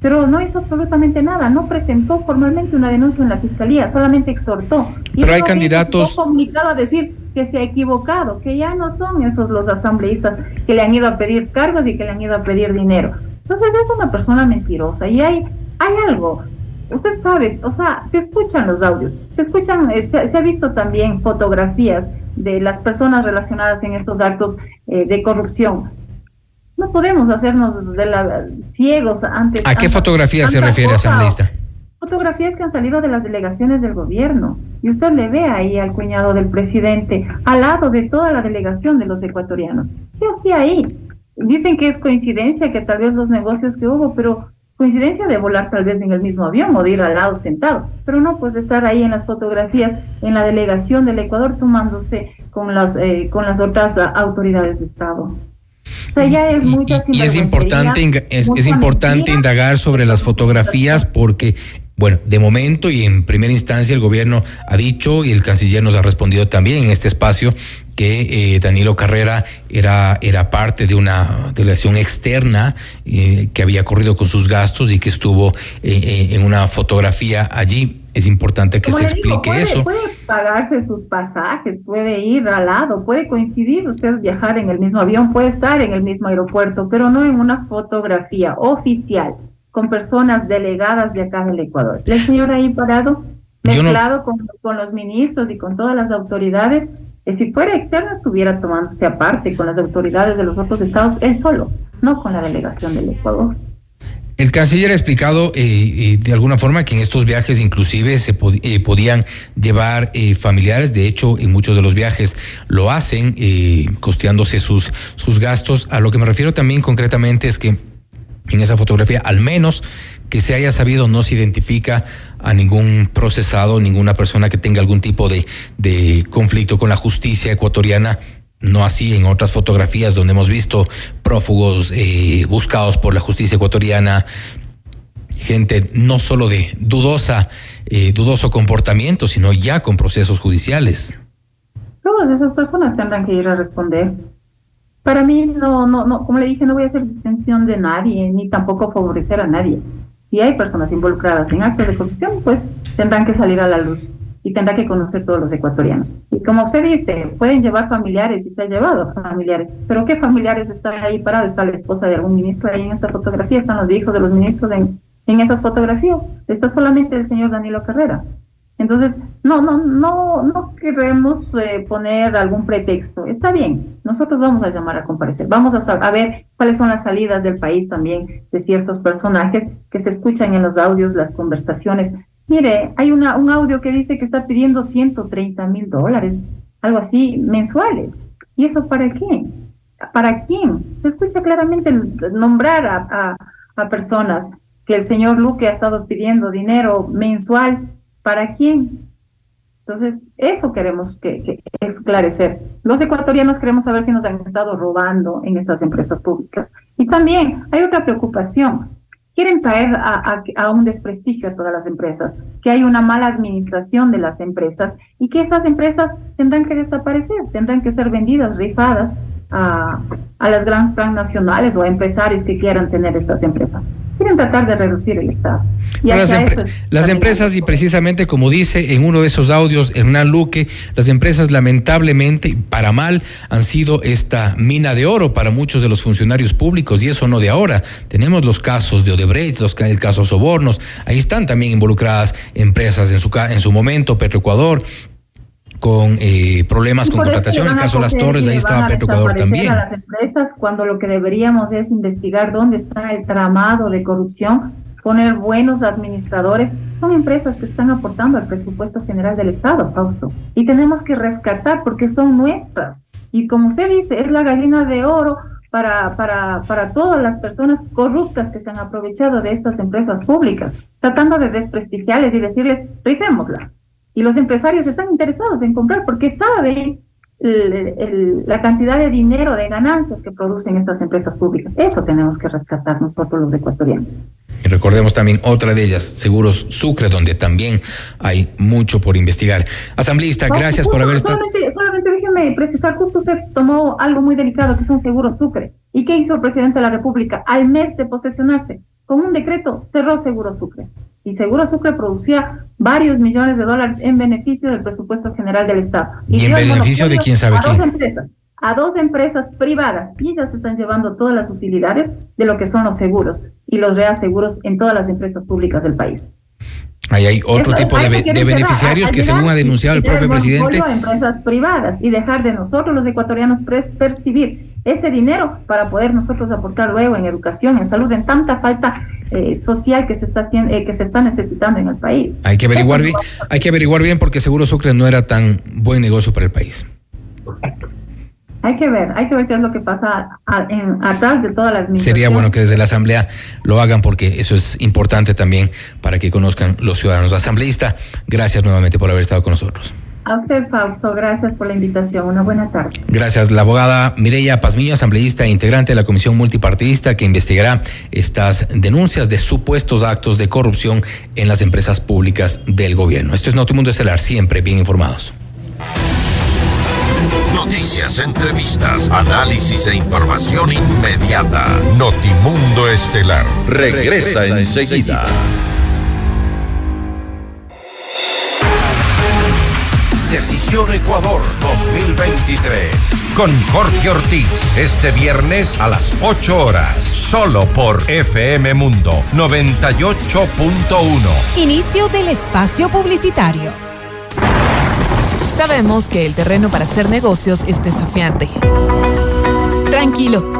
pero no hizo absolutamente nada, no presentó formalmente una denuncia en la Fiscalía, solamente exhortó. Y Pero hay candidatos- fue comunicado a decir que se ha equivocado, que ya no son esos los asambleístas que le han ido a pedir cargos y que le han ido a pedir dinero. Entonces es una persona mentirosa y hay, hay algo. Usted sabe, o sea, se escuchan los audios, se escuchan, eh, se, se ha visto también fotografías de las personas relacionadas en estos actos eh, de corrupción. No podemos hacernos de la, ciegos ante. ¿A qué tanta- fotografía se refiere, asambleísta? Fotografías que han salido de las delegaciones del gobierno. Y usted le ve ahí al cuñado del presidente, al lado de toda la delegación de los ecuatorianos. ¿Qué hacía ahí? Dicen que es coincidencia que tal vez los negocios que hubo, pero coincidencia de volar tal vez en el mismo avión o de ir al lado sentado, pero no pues de estar ahí en las fotografías en la delegación del Ecuador tomándose con las eh, con las otras ah, autoridades de Estado. O sea, ya es mucha Y es sinvergüencería, importante, es, importante indagar sobre las fotografías porque, bueno, de momento y en primera instancia el gobierno ha dicho y el canciller nos ha respondido también en este espacio que eh, Danilo Carrera era, era parte de una delegación externa eh, que había corrido con sus gastos y que estuvo eh, en una fotografía allí. Es importante que Como se digo, explique puede, eso. Puede pagarse sus pasajes, puede ir al lado, puede coincidir, usted viajar en el mismo avión, puede estar en el mismo aeropuerto, pero no en una fotografía oficial con personas delegadas de acá del Ecuador. El señor ahí parado, Yo no- mezclado con, los, con los ministros y con todas las autoridades, si fuera externo estuviera tomándose aparte con las autoridades de los otros estados, él solo, no con la delegación del Ecuador. El canciller ha explicado eh, eh, de alguna forma que en estos viajes inclusive se pod- eh, podían llevar eh, familiares, de hecho en muchos de los viajes lo hacen, eh, costeándose sus, sus gastos. A lo que me refiero también concretamente es que en esa fotografía, al menos que se haya sabido, no se identifica a ningún procesado, ninguna persona que tenga algún tipo de, conflicto con la justicia ecuatoriana. No así en otras fotografías donde hemos visto prófugos eh, buscados por la justicia ecuatoriana, gente no solo de dudosa, eh, dudoso comportamiento, sino ya con procesos judiciales. Todas esas personas tendrán que ir a responder. Para mí, no, no, no, como le dije, no voy a hacer distinción de nadie, ni tampoco favorecer a nadie. Si hay personas involucradas en actos de corrupción, pues tendrán que salir a la luz y tendrá que conocer todos los ecuatorianos. Y como usted dice, pueden llevar familiares y se ha llevado familiares, pero ¿qué familiares están ahí parados? Está la esposa de algún ministro ahí en esta fotografía, están los hijos de los ministros en, en esas fotografías, está solamente el señor Danilo Carrera. Entonces, no, no, no, no queremos eh, poner algún pretexto. Está bien, nosotros vamos a llamar a comparecer, vamos a, a ver cuáles son las salidas del país también de ciertos personajes que se escuchan en los audios, las conversaciones. Mire, hay una, un audio que dice que está pidiendo 130 mil dólares, algo así, mensuales. ¿Y eso para qué? ¿Para quién? Se escucha claramente nombrar a, a personas que el señor Luque ha estado pidiendo dinero mensual. ¿Para quién? Entonces, eso queremos que, que esclarecer. Los ecuatorianos queremos saber si nos han estado robando en estas empresas públicas. Y también hay otra preocupación. Quieren traer a, a- a un desprestigio a todas las empresas, que hay una mala administración de las empresas y que esas empresas tendrán que desaparecer, tendrán que ser vendidas, rifadas a, a las grandes transnacionales o a empresarios que quieran tener estas empresas. Quieren tratar de reducir el Estado. Y las, hacia empre- eso es las empresas, y precisamente como dice en uno de esos audios Hernán Luque, las empresas lamentablemente, para mal, han sido esta mina de oro para muchos de los funcionarios públicos, y eso no de ahora. Tenemos los casos de Odebrecht, los, el caso Sobornos, ahí están también involucradas empresas en su, en su momento, Petroecuador, con eh, problemas con contratación, le el caso de las Torres, ahí estaba Petroecuador desaparecer también. a las empresas cuando lo que deberíamos es investigar dónde está el tramado de corrupción, poner buenos administradores. Son empresas que están aportando al presupuesto general del Estado, Fausto. Y tenemos que rescatar porque son nuestras. Y como usted dice, es la gallina de oro para, para, para todas las personas corruptas que se han aprovechado de estas empresas públicas, tratando de desprestigiarles y decirles, rifémosla. Y los empresarios están interesados en comprar porque saben la cantidad de dinero, de ganancias que producen estas empresas públicas. Eso tenemos que rescatar nosotros los ecuatorianos. Y recordemos también otra de ellas, Seguros Sucre, donde también hay mucho por investigar. Asambleísta, gracias por haber estado. Solamente, solamente déjeme precisar, justo usted tomó algo muy delicado que son Seguros Sucre. ¿Y qué hizo el presidente de la República? Al mes de posesionarse, con un decreto, cerró Seguro Sucre y Seguro Sucre producía varios millones de dólares en beneficio del presupuesto general del Estado. ¿Y, en beneficio de quién sabe a quién? Dos empresas, a dos empresas privadas y ellas están llevando todas las utilidades de lo que son los seguros y los reaseguros en todas las empresas públicas del país. Ahí hay otro tipo de, de beneficiarios que, según ha denunciado el propio presidente. A empresas privadas y dejar de nosotros los ecuatorianos percibir ese dinero para poder nosotros aportar luego en educación, en salud, en tanta falta eh, social que se está eh, que se está necesitando en el país. Hay que averiguar bien, hay que averiguar bien porque seguro Sucre no era tan buen negocio para el país. Hay que ver, hay que ver qué es lo que pasa en, atrás de todas las Sería bueno que desde la Asamblea lo hagan porque eso es importante también para que conozcan los ciudadanos. Asambleísta, gracias nuevamente por haber estado con nosotros. A usted, Fausto, gracias por la invitación. Una buena tarde. Gracias. La abogada Mireya Pazmiño, asambleísta e integrante de la Comisión Multipartidista que investigará estas denuncias de supuestos actos de corrupción en las empresas públicas del gobierno. Esto es Notimundo Estelar, siempre bien informados. Noticias, entrevistas, análisis e información inmediata. Notimundo Estelar regresa, enseguida. Decisión Ecuador 2023. Con Jorge Ortiz. Este viernes a las 8 horas. Solo por FM Mundo 98.1. Inicio del espacio publicitario. Sabemos que el terreno para hacer negocios es desafiante. Tranquilo,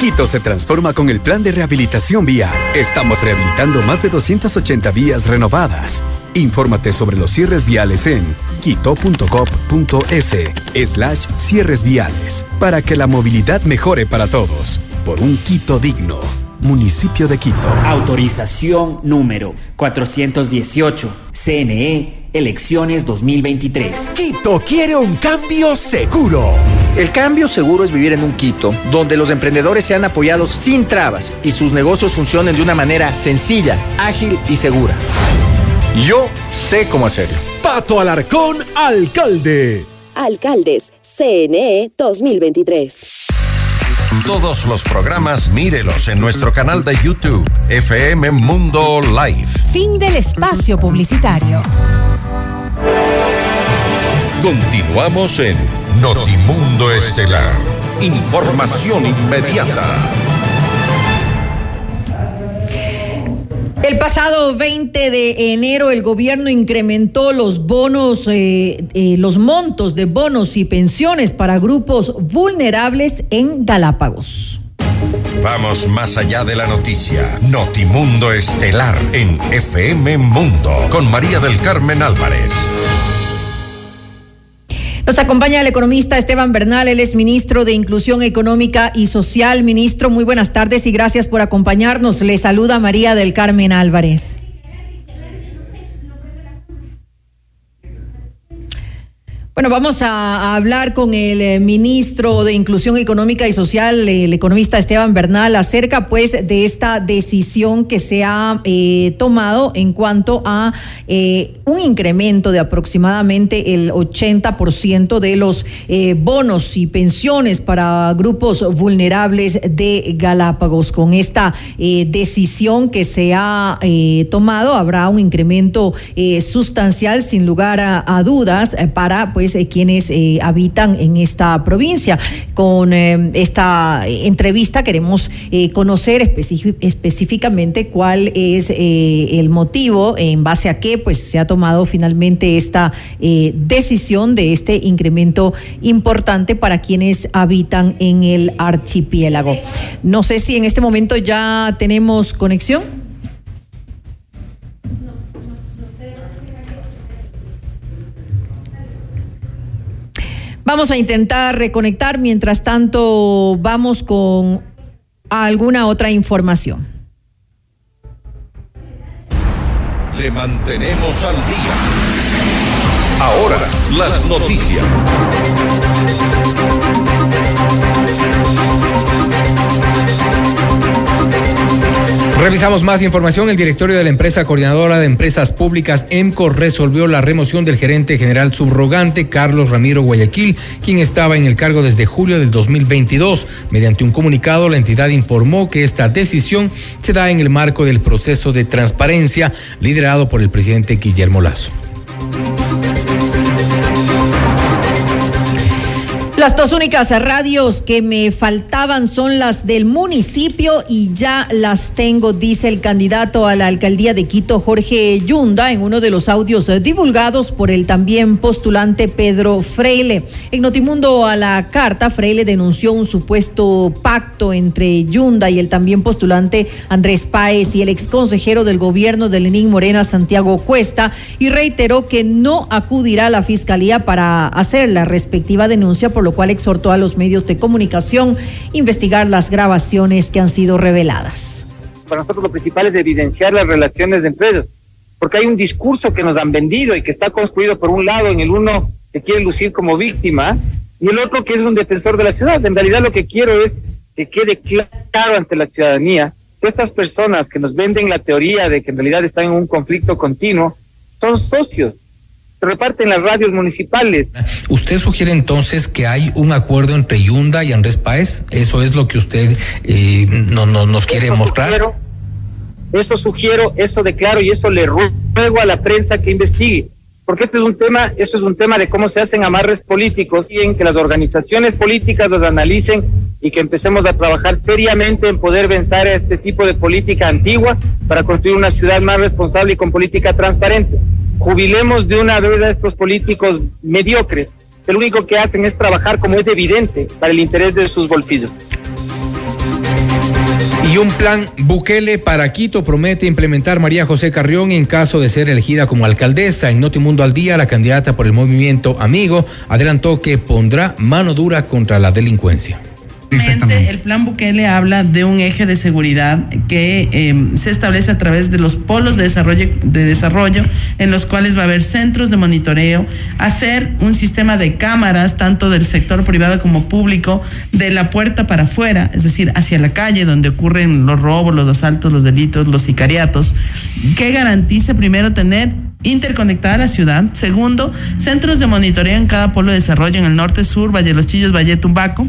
Quito se transforma con el plan de rehabilitación vial. Estamos rehabilitando más de 280 vías renovadas. Infórmate sobre los cierres viales en quito.gov.es slash cierres viales para que la movilidad mejore para todos. Por un Quito digno. Municipio de Quito. Autorización número 418. CNE Elecciones 2023. Quito quiere un cambio seguro. El cambio seguro es vivir en un Quito donde los emprendedores sean apoyados sin trabas y sus negocios funcionen de una manera sencilla, ágil y segura. Yo sé cómo hacerlo. Pato Alarcón, alcalde. Alcaldes, CNE 2023. Todos los programas mírelos en nuestro canal de YouTube, FM Mundo Live. Fin del espacio publicitario. Continuamos en Notimundo Estelar. Información inmediata. El pasado 20 de enero el gobierno incrementó los bonos, eh, eh, los montos de bonos y pensiones para grupos vulnerables en Galápagos. Vamos más allá de la noticia. Notimundo Estelar en FM Mundo con María del Carmen Álvarez. Nos acompaña el economista Esteban Bernal, él es ministro de Inclusión Económica y Social. Ministro, muy buenas tardes y gracias por acompañarnos. Le saluda María del Carmen Álvarez. Bueno, vamos a, hablar con el eh, ministro de Inclusión Económica y Social, el economista Esteban Bernal, acerca pues de esta decisión que se ha eh, tomado en cuanto a eh, un incremento de aproximadamente el 80% de los bonos y pensiones para grupos vulnerables de Galápagos. Con esta decisión que se ha tomado, habrá un incremento sustancial, sin lugar a dudas, para pues pues quienes habitan en esta provincia. Con esta entrevista queremos conocer específicamente cuál es el motivo en base a qué pues se ha tomado finalmente esta decisión de este incremento importante para quienes habitan en el archipiélago. No sé si en este momento ya tenemos conexión. Vamos a intentar reconectar, mientras tanto vamos con alguna otra información. Le mantenemos al día. Ahora, las noticias. Revisamos más información. El directorio de la empresa coordinadora de empresas públicas EMCO resolvió la remoción del gerente general subrogante Carlos Ramiro Guayaquil, quien estaba en el cargo desde julio del 2022. Mediante un comunicado, la entidad informó que esta decisión se da en el marco del proceso de transparencia liderado por el presidente Guillermo Lazo. Las dos únicas radios que me faltaban son las del municipio y ya las tengo, dice el candidato a la alcaldía de Quito, Jorge Yunda, en uno de los audios divulgados por el también postulante Pedro Freile. En Notimundo a la carta, Freile denunció un supuesto pacto entre Yunda y el también postulante Andrés Páez y el ex consejero del gobierno de Lenín Morena, Santiago Cuesta, y reiteró que no acudirá a la fiscalía para hacer la respectiva denuncia por lo cual exhortó a los medios de comunicación investigar las grabaciones que han sido reveladas. Para nosotros lo principal es evidenciar las relaciones de empresas, porque hay un discurso que nos han vendido y que está construido por un lado en el uno que quiere lucir como víctima y el otro que es un defensor de la ciudad. En realidad lo que quiero es que quede claro ante la ciudadanía que estas personas que nos venden la teoría de que en realidad están en un conflicto continuo son socios reparten las radios municipales. ¿Usted sugiere entonces que hay un acuerdo entre Yunda y Andrés Páez? ¿Eso es lo que usted eh, no, nos quiere mostrar? eso sugiero, eso declaro y eso le ruego a la prensa que investigue. Porque este es un tema, esto es un tema de cómo se hacen amarres políticos y en que las organizaciones políticas los analicen y que empecemos a trabajar seriamente en poder vencer a este tipo de política antigua para construir una ciudad más responsable y con política transparente jubilemos de una vez a estos políticos mediocres, que lo único que hacen es trabajar como es evidente para el interés de sus bolsillos. Y un plan Bukele para Quito promete implementar María José Carrión en caso de ser elegida como alcaldesa. En Notimundo al Día, la candidata por el movimiento Amigo adelantó que pondrá mano dura contra la delincuencia. El plan Bukele habla de un eje de seguridad que em, se establece a través de los polos de desarrollo, de desarrollo, en los cuales va a haber centros de monitoreo, hacer un sistema de cámaras, tanto del sector privado como público, de la puerta para afuera, es decir, hacia la calle donde ocurren los robos, los asaltos, los delitos, los sicariatos, que garantice primero tener interconectada la ciudad. Segundo, centros de monitoreo en cada polo de desarrollo en el norte, sur, Valle de los Chillos, Valle Tumbaco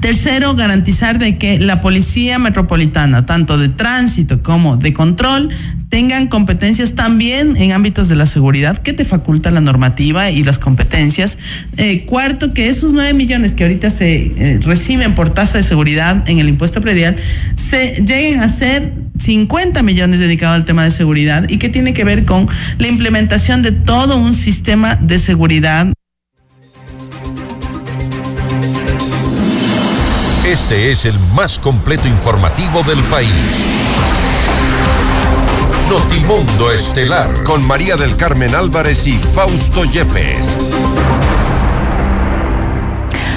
Tercero, garantizar de que la policía metropolitana, tanto de tránsito como de control, tengan competencias también en ámbitos de la seguridad que te faculta la normativa y las competencias. Eh, cuarto, que esos nueve millones que ahorita se eh, reciben por tasa de seguridad en el impuesto predial se lleguen a ser 50 millones dedicados al tema de seguridad y que tiene que ver con la implementación de todo un sistema de seguridad. Este es el más completo informativo del país. Notimundo Estelar con María del Carmen Álvarez y Fausto Yepes.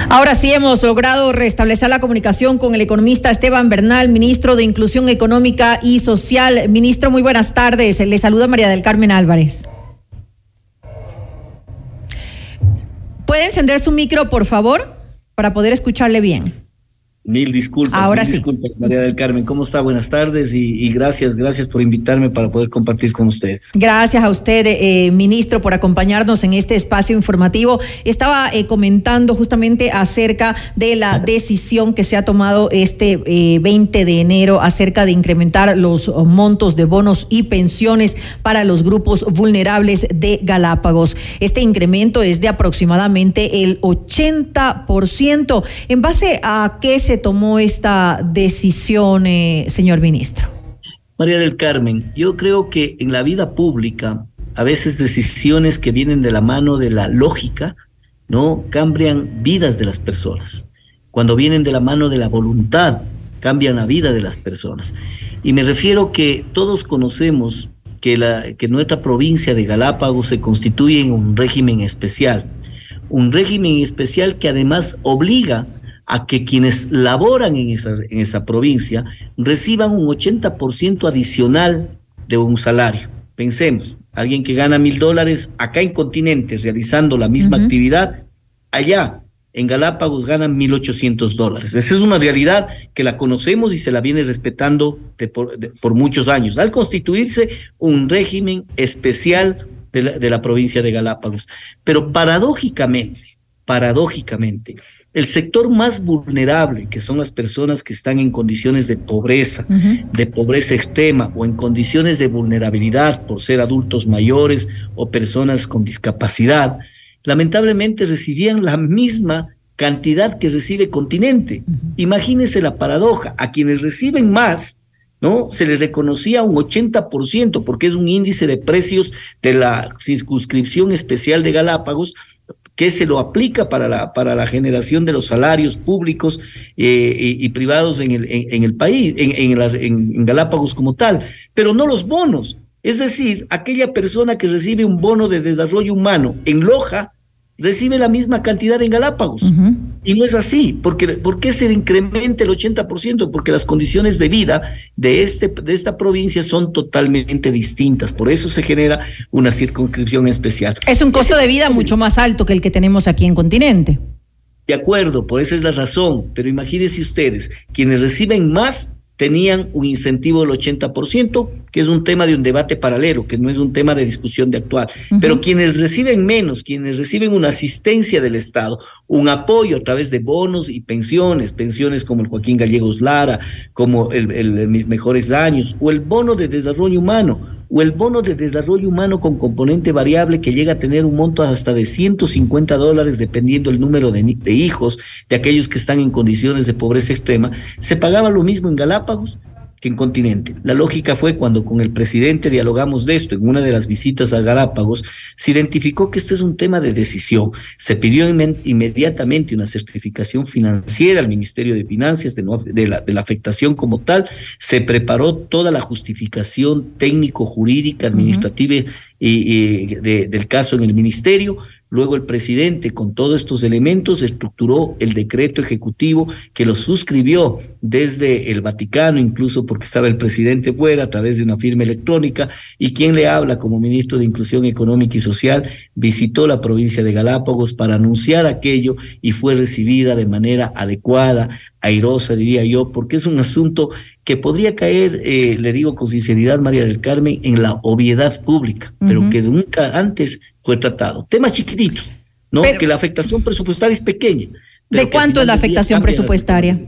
Ahora sí hemos logrado restablecer la comunicación con el economista Esteban Bernal, ministro de Inclusión Económica y Social. Ministro, muy buenas tardes. Le saluda María del Carmen Álvarez. ¿Puede encender su micro, por favor, para poder escucharle bien? Mil disculpas. Ahora mil sí. Disculpas, María del Carmen. ¿Cómo está? Buenas tardes y, y gracias, gracias por invitarme para poder compartir con ustedes. Gracias a usted, eh, ministro, por acompañarnos en este espacio informativo. Estaba eh, comentando justamente acerca de la decisión que se ha tomado este eh, 20 de enero acerca de incrementar los montos de bonos y pensiones para los grupos vulnerables de Galápagos. Este incremento es de aproximadamente el 80%. ¿En base a qué se tomó esta decisión, eh, señor ministro? María del Carmen, yo creo que en la vida pública, a veces decisiones que vienen de la mano de la lógica, ¿no? Cambian vidas de las personas. Cuando vienen de la mano de la voluntad, cambian la vida de las personas. Y me refiero que todos conocemos que, la, que nuestra provincia de Galápagos se constituye en un régimen especial. Un régimen especial que además obliga a que quienes laboran en esa, en esa provincia reciban un 80% adicional de un salario. Pensemos, alguien que gana mil dólares acá en continentes realizando la misma actividad, allá en Galápagos ganan 1.800 dólares. Esa es una realidad que la conocemos y se la viene respetando de por, de- por muchos años. Al constituirse un régimen especial de la, de la provincia de Galápagos. Pero paradójicamente, paradójicamente, el sector más vulnerable, que son las personas que están en condiciones de pobreza, de pobreza extrema o en condiciones de vulnerabilidad por ser adultos mayores o personas con discapacidad, lamentablemente recibían la misma cantidad que recibe continente. Imagínense la paradoja, a quienes reciben más, ¿no? Se les reconocía un 80%, porque es un índice de precios de la circunscripción especial de Galápagos, que se lo aplica para la, para la generación de los salarios públicos eh, y, privados en el, en, el país, en- en Galápagos como tal, pero no los bonos. Es decir, aquella persona que recibe un bono de desarrollo humano en Loja recibe la misma cantidad en Galápagos. Y no es así. Porque, ¿Por qué se incrementa el 80%? Porque las condiciones de vida de, este, de esta provincia son totalmente distintas. Por eso se genera una circunscripción especial. Es un costo de vida mucho más alto que el que tenemos aquí en continente. De acuerdo, por esa es la razón. Pero imagínense ustedes, quienes reciben más tenían un incentivo del 80%, que es un tema de un debate paralelo, que no es un tema de discusión de actual. Pero quienes reciben menos, quienes reciben una asistencia del Estado, un apoyo a través de bonos y pensiones, pensiones como el Joaquín Gallegos Lara, como el, Mis Mejores Años, o el bono de desarrollo humano, o el bono de desarrollo humano con componente variable que llega a tener un monto hasta de 150 dólares dependiendo el número de, de hijos de aquellos que están en condiciones de pobreza extrema, se pagaba lo mismo en Galápagos que en continente. La lógica fue cuando con el presidente dialogamos de esto en una de las visitas a Galápagos, se identificó que esto es un tema de decisión. Se pidió inmediatamente una certificación financiera al Ministerio de Finanzas de, no- de la, de la afectación como tal. Se preparó toda la justificación técnico-jurídica, administrativa y, y de- del caso en el ministerio. Luego el presidente, con todos estos elementos, estructuró el decreto ejecutivo que lo suscribió desde el Vaticano, incluso porque estaba el presidente fuera, a través de una firma electrónica, y quien le habla como ministro de Inclusión Económica y Social, visitó la provincia de Galápagos para anunciar aquello y fue recibida de manera adecuada, airosa, diría yo, porque es un asunto que podría caer, eh, le digo con sinceridad, María del Carmen, en la obviedad pública, pero que nunca antes fue tratado. Temas chiquititos, ¿no? Pero- que la afectación presupuestaria es pequeña. ¿De cuánto es la afectación presupuestaria?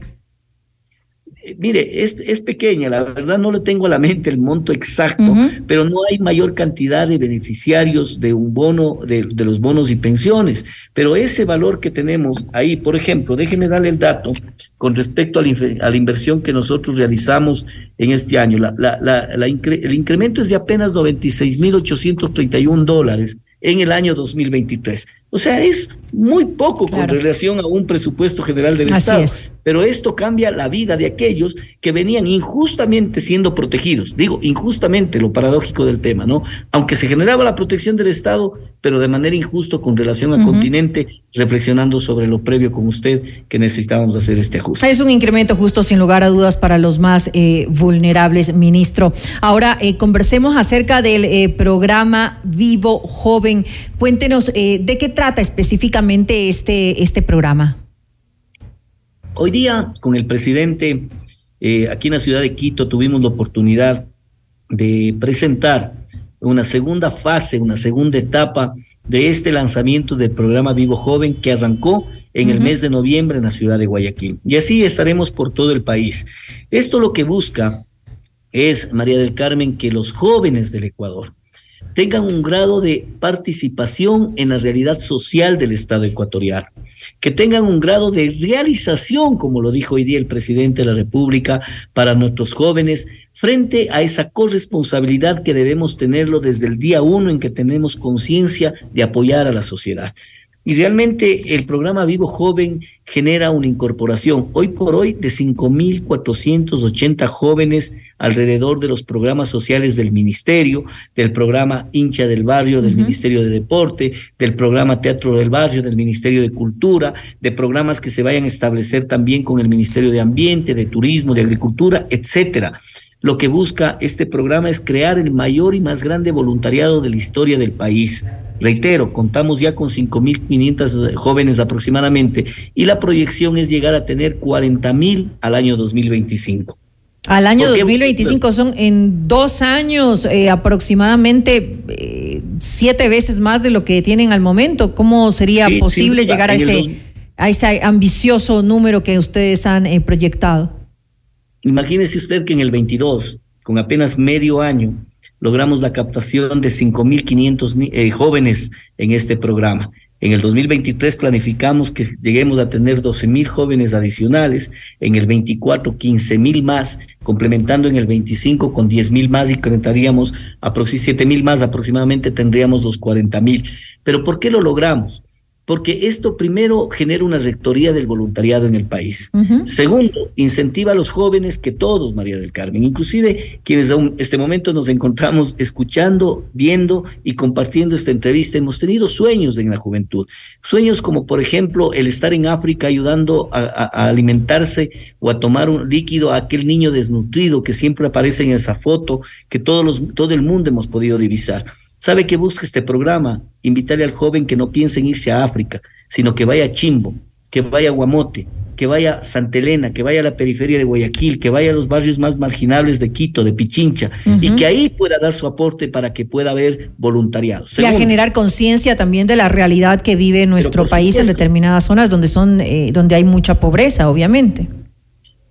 eh, Mire, es, es pequeña, la verdad no le tengo a la mente el monto exacto, pero no hay mayor cantidad de beneficiarios de un bono, de, de los bonos y pensiones. Pero ese valor que tenemos ahí, por ejemplo, déjeme darle el dato con respecto a la, infe- a la inversión que nosotros realizamos en este año. La, la- la- la incre- el incremento es de apenas 96.831 dólares en el año 2023. O sea, es muy poco con relación a un presupuesto general del Así Estado. es. Pero esto cambia la vida de aquellos que venían injustamente siendo protegidos. Digo, injustamente, lo paradójico del tema, ¿no? Aunque se generaba la protección del Estado, pero de manera injusta con relación al continente, reflexionando sobre lo previo con usted, que necesitábamos hacer este ajuste. Es un incremento justo, sin lugar a dudas, para los más eh, vulnerables, ministro. Ahora, eh, conversemos acerca del eh, programa Vivo Joven. Cuéntenos, eh, ¿de qué trata específicamente este, este programa? Hoy día, con el presidente, eh, aquí en la ciudad de Quito tuvimos la oportunidad de presentar una segunda fase, una segunda etapa de este lanzamiento del programa Vivo Joven que arrancó en el mes de noviembre en la ciudad de Guayaquil. Y así estaremos por todo el país. Esto lo que busca es, María del Carmen, que los jóvenes del Ecuador tengan un grado de participación en la realidad social del Estado ecuatoriano, que tengan un grado de realización, como lo dijo hoy día el presidente de la República, para nuestros jóvenes, frente a esa corresponsabilidad que debemos tenerlo desde el día uno en que tenemos conciencia de apoyar a la sociedad. Y realmente el programa Vivo Joven genera una incorporación hoy por hoy de 5.480 jóvenes alrededor de los programas sociales del ministerio, del programa hincha del barrio del Ministerio de Deporte, del programa Teatro del Barrio del Ministerio de Cultura, de programas que se vayan a establecer también con el Ministerio de Ambiente, de Turismo, de Agricultura, etcétera. Lo que busca este programa es crear el mayor y más grande voluntariado de la historia del país Reitero, contamos ya con 5.500 jóvenes aproximadamente y la proyección es llegar a tener 40.000 al año 2025. Al año 2025 son en dos años eh, aproximadamente eh, siete veces más de lo que tienen al momento. ¿Cómo sería posible llegar a ese, a ese ambicioso número que ustedes han eh, proyectado? Imagínese usted que en el 22, con apenas medio año, logramos la captación de 5.500 eh, jóvenes en este programa. En el 2023 planificamos que lleguemos a tener 12.000 jóvenes adicionales, en el 24 15.000 más, complementando en el 25 con 10.000 más y conectaríamos aproximadamente 7.000 más, aproximadamente tendríamos los 40.000. Pero ¿por qué lo logramos? Porque esto primero genera una rectoría del voluntariado en el país. Segundo, incentiva a los jóvenes que todos, María del Carmen, inclusive quienes en este momento nos encontramos escuchando, viendo y compartiendo esta entrevista, hemos tenido sueños en la juventud. Sueños como, por ejemplo, el estar en África ayudando a, alimentarse o a tomar un líquido a aquel niño desnutrido que siempre aparece en esa foto que todos los, todo el mundo hemos podido divisar. ¿Sabe qué busca este programa? Invitarle al joven que no piense en irse a África, sino que vaya a Chimbo, que vaya a Guamote, que vaya a Santa Elena, que vaya a la periferia de Guayaquil, que vaya a los barrios más marginables de Quito, de Pichincha, y que ahí pueda dar su aporte para que pueda haber voluntariado. y a generar conciencia también de la realidad que vive nuestro país en determinadas zonas donde son, eh, donde hay mucha pobreza, obviamente.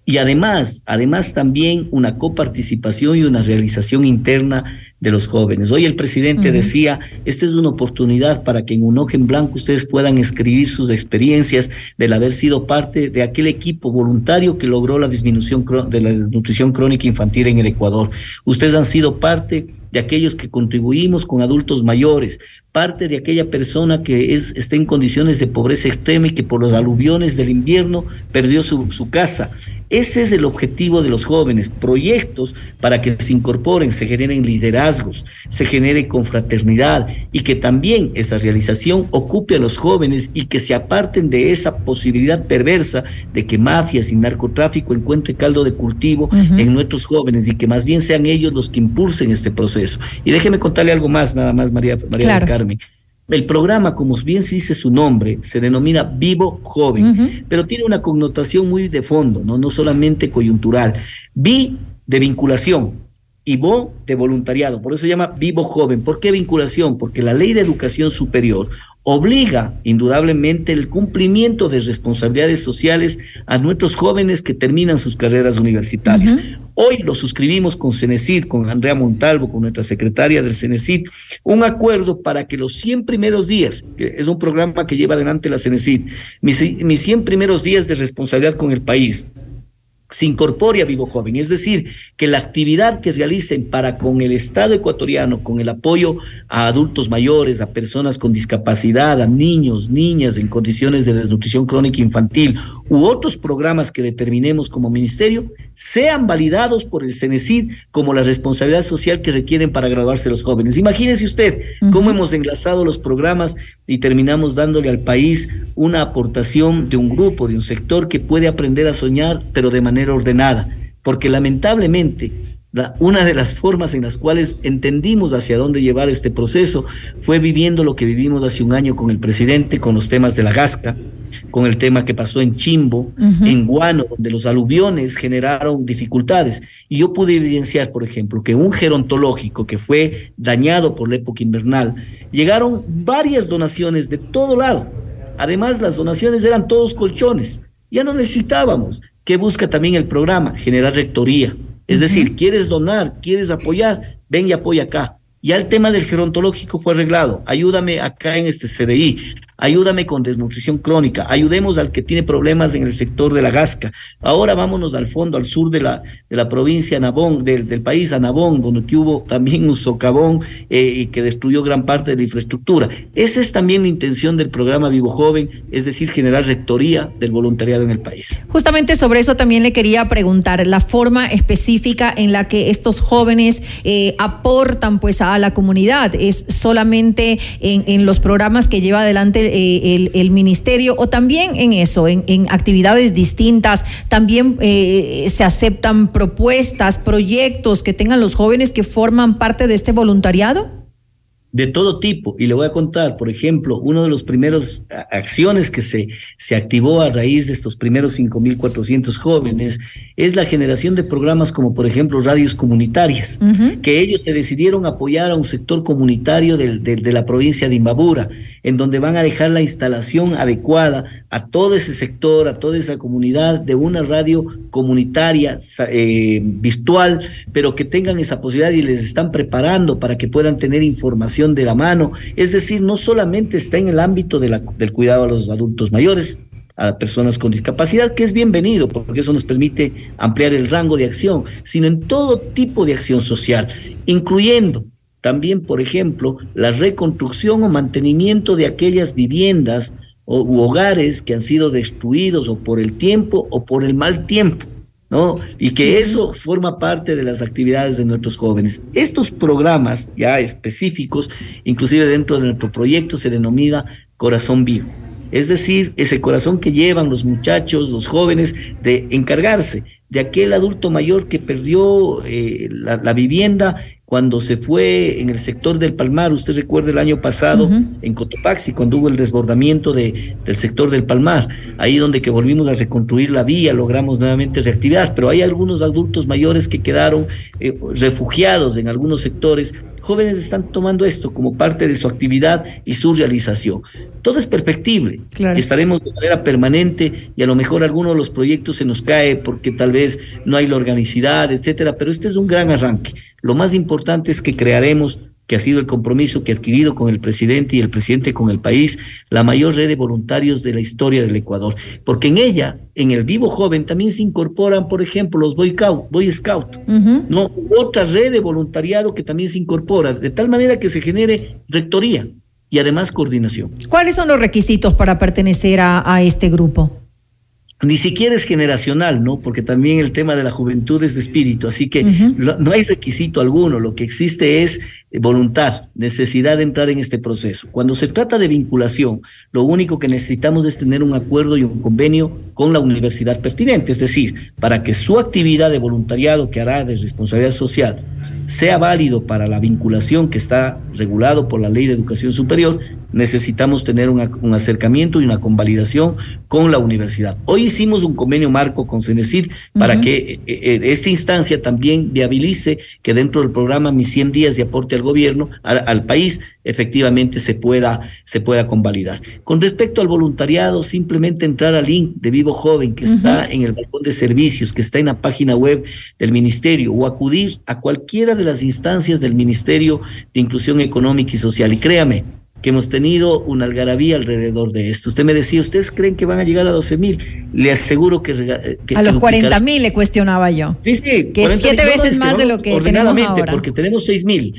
Y además, además también una coparticipación y una realización interna de los jóvenes. Hoy el presidente decía, esta es una oportunidad para que en un ojo en blanco ustedes puedan escribir sus experiencias del haber sido parte de aquel equipo voluntario que logró la disminución de la desnutrición crónica infantil en el Ecuador. Ustedes han sido parte de aquellos que contribuimos con adultos mayores, parte de aquella persona que es, está en condiciones de pobreza extrema y que por los aluviones del invierno perdió su, su casa. Ese es el objetivo de los jóvenes, proyectos para que se incorporen, se generen liderazgos, se genere confraternidad y que también esa realización ocupe a los jóvenes y que se aparten de esa posibilidad perversa de que mafias y narcotráfico encuentren caldo de cultivo en nuestros jóvenes y que más bien sean ellos los que impulsen este proceso. Y déjeme contarle algo más, nada más, María, María Carmen. El programa, como bien se dice su nombre, se denomina Vivo Joven, pero tiene una connotación muy de fondo, ¿no? no solamente coyuntural. Vi de vinculación y vo de voluntariado, por eso se llama Vivo Joven. ¿Por qué vinculación? Porque la ley de educación superior obliga indudablemente el cumplimiento de responsabilidades sociales a nuestros jóvenes que terminan sus carreras universitarias. Hoy lo suscribimos con Cenecid, con Andrea Montalvo, con nuestra secretaria del Cenecid, un acuerdo para que los 100 primeros días, que es un programa que lleva adelante la Cenecid, mis, mis 100 primeros días de responsabilidad con el país, se incorpore a Vivo Joven, es decir, que la actividad que realicen para con el Estado ecuatoriano, con el apoyo a adultos mayores, a personas con discapacidad, a niños, niñas en condiciones de desnutrición crónica infantil u otros programas que determinemos como ministerio, sean validados por el CENESID como la responsabilidad social que requieren para graduarse los jóvenes. Imagínese usted cómo hemos enlazado los programas y terminamos dándole al país una aportación de un grupo, de un sector que puede aprender a soñar, pero de manera ordenada, porque lamentablemente una de las formas en las cuales entendimos hacia dónde llevar este proceso fue viviendo lo que vivimos hace un año con el presidente, con los temas de la gasca, con el tema que pasó en Chimbo, en Guano, donde los aluviones generaron dificultades. Y yo pude evidenciar, por ejemplo, que un gerontológico que fue dañado por la época invernal, llegaron varias donaciones de todo lado. Además, las donaciones eran todos colchones. Ya no necesitábamos. ¿Qué busca también el programa? Generar rectoría. Es decir, quieres donar, quieres apoyar, ven y apoya acá. Ya el tema del gerontológico fue arreglado. Ayúdame acá en este CDI ayúdame con desnutrición crónica, ayudemos al que tiene problemas en el sector de la gasca. Ahora vámonos al fondo, al sur de la, de la provincia Nabón, del, país Anabón, donde hubo también un socavón eh, que destruyó gran parte de la infraestructura. Esa es también la intención del programa Vivo Joven, es decir, generar rectoría del voluntariado en el país. Justamente sobre eso también le quería preguntar, la forma específica en la que estos jóvenes eh, aportan pues a la comunidad, ¿es solamente en, en los programas que lleva adelante eh, el, ministerio o también en eso, en, actividades distintas, también eh, se aceptan propuestas, proyectos que tengan los jóvenes que forman parte de este voluntariado? De todo tipo. Y le voy a contar, por ejemplo, uno de los primeros acciones que se, se activó a raíz de estos primeros 5.400 jóvenes es la generación de programas como, por ejemplo, radios comunitarias, que ellos se decidieron apoyar a un sector comunitario de, de, la provincia de Imbabura, en donde van a dejar la instalación adecuada a todo ese sector, a toda esa comunidad de una radio comunitaria eh, virtual, pero que tengan esa posibilidad y les están preparando para que puedan tener información de la mano. Es decir, no solamente está en el ámbito de la, del cuidado a los adultos mayores, a personas con discapacidad, que es bienvenido, porque eso nos permite ampliar el rango de acción, sino en todo tipo de acción social, incluyendo también, por ejemplo, la reconstrucción o mantenimiento de aquellas viviendas o, u hogares que han sido destruidos o por el tiempo o por el mal tiempo. ¿No? Y que eso forma parte de las actividades de nuestros jóvenes. Estos programas ya específicos, inclusive dentro de nuestro proyecto, se denomina Corazón Vivo. Es decir, ese corazón que llevan los muchachos, los jóvenes, de encargarse de aquel adulto mayor que perdió eh, la, vivienda cuando se fue en el sector del Palmar, usted recuerda el año pasado en Cotopaxi, cuando hubo el desbordamiento de, del sector del Palmar, ahí donde que volvimos a reconstruir la vía, logramos nuevamente reactivar, pero hay algunos adultos mayores que quedaron eh, refugiados en algunos sectores jóvenes están tomando esto como parte de su actividad y su realización. Todo es perfectible. Estaremos de manera permanente y a lo mejor alguno de los proyectos se nos cae porque tal vez no hay la organicidad, etcétera, pero este es un gran arranque. Lo más importante es que crearemos que ha sido el compromiso que ha adquirido con el presidente y el presidente con el país, la mayor red de voluntarios de la historia del Ecuador. Porque en ella, en el Vivo Joven, también se incorporan, por ejemplo, los Boy, Scout, Boy Scout, ¿no? Otra red de voluntariado que también se incorpora, de tal manera que se genere rectoría y además coordinación. ¿Cuáles son los requisitos para pertenecer a este grupo? Ni siquiera es generacional, ¿no? Porque también el tema de la juventud es de espíritu, así que no hay requisito alguno, lo que existe es eh, voluntad, necesidad de entrar en este proceso. Cuando se trata de vinculación, lo único que necesitamos es tener un acuerdo y un convenio con la universidad pertinente, es decir, para que su actividad de voluntariado que hará de responsabilidad social sea válido para la vinculación que está regulado por la Ley de Educación Superior, necesitamos tener un acercamiento y una convalidación con la universidad. Hoy hicimos un convenio marco con CENESID para que eh, eh, esta instancia también viabilice que dentro del programa Mis 100 días de aporte al gobierno, al, país, efectivamente se pueda, se pueda convalidar. Con respecto al voluntariado, simplemente entrar al link de Vivo Joven que está en el balcón de servicios, que está en la página web del ministerio, o acudir a cualquiera de las instancias del Ministerio de Inclusión Económica y Social. Y créame, que hemos tenido una algarabía alrededor de esto. Usted me decía, ¿ustedes creen que van a llegar a 12 mil? Le aseguro que... A los 40 mil le cuestionaba yo. Sí, sí. Que es siete veces más de lo que tenemos ahora. Porque tenemos 6 mil.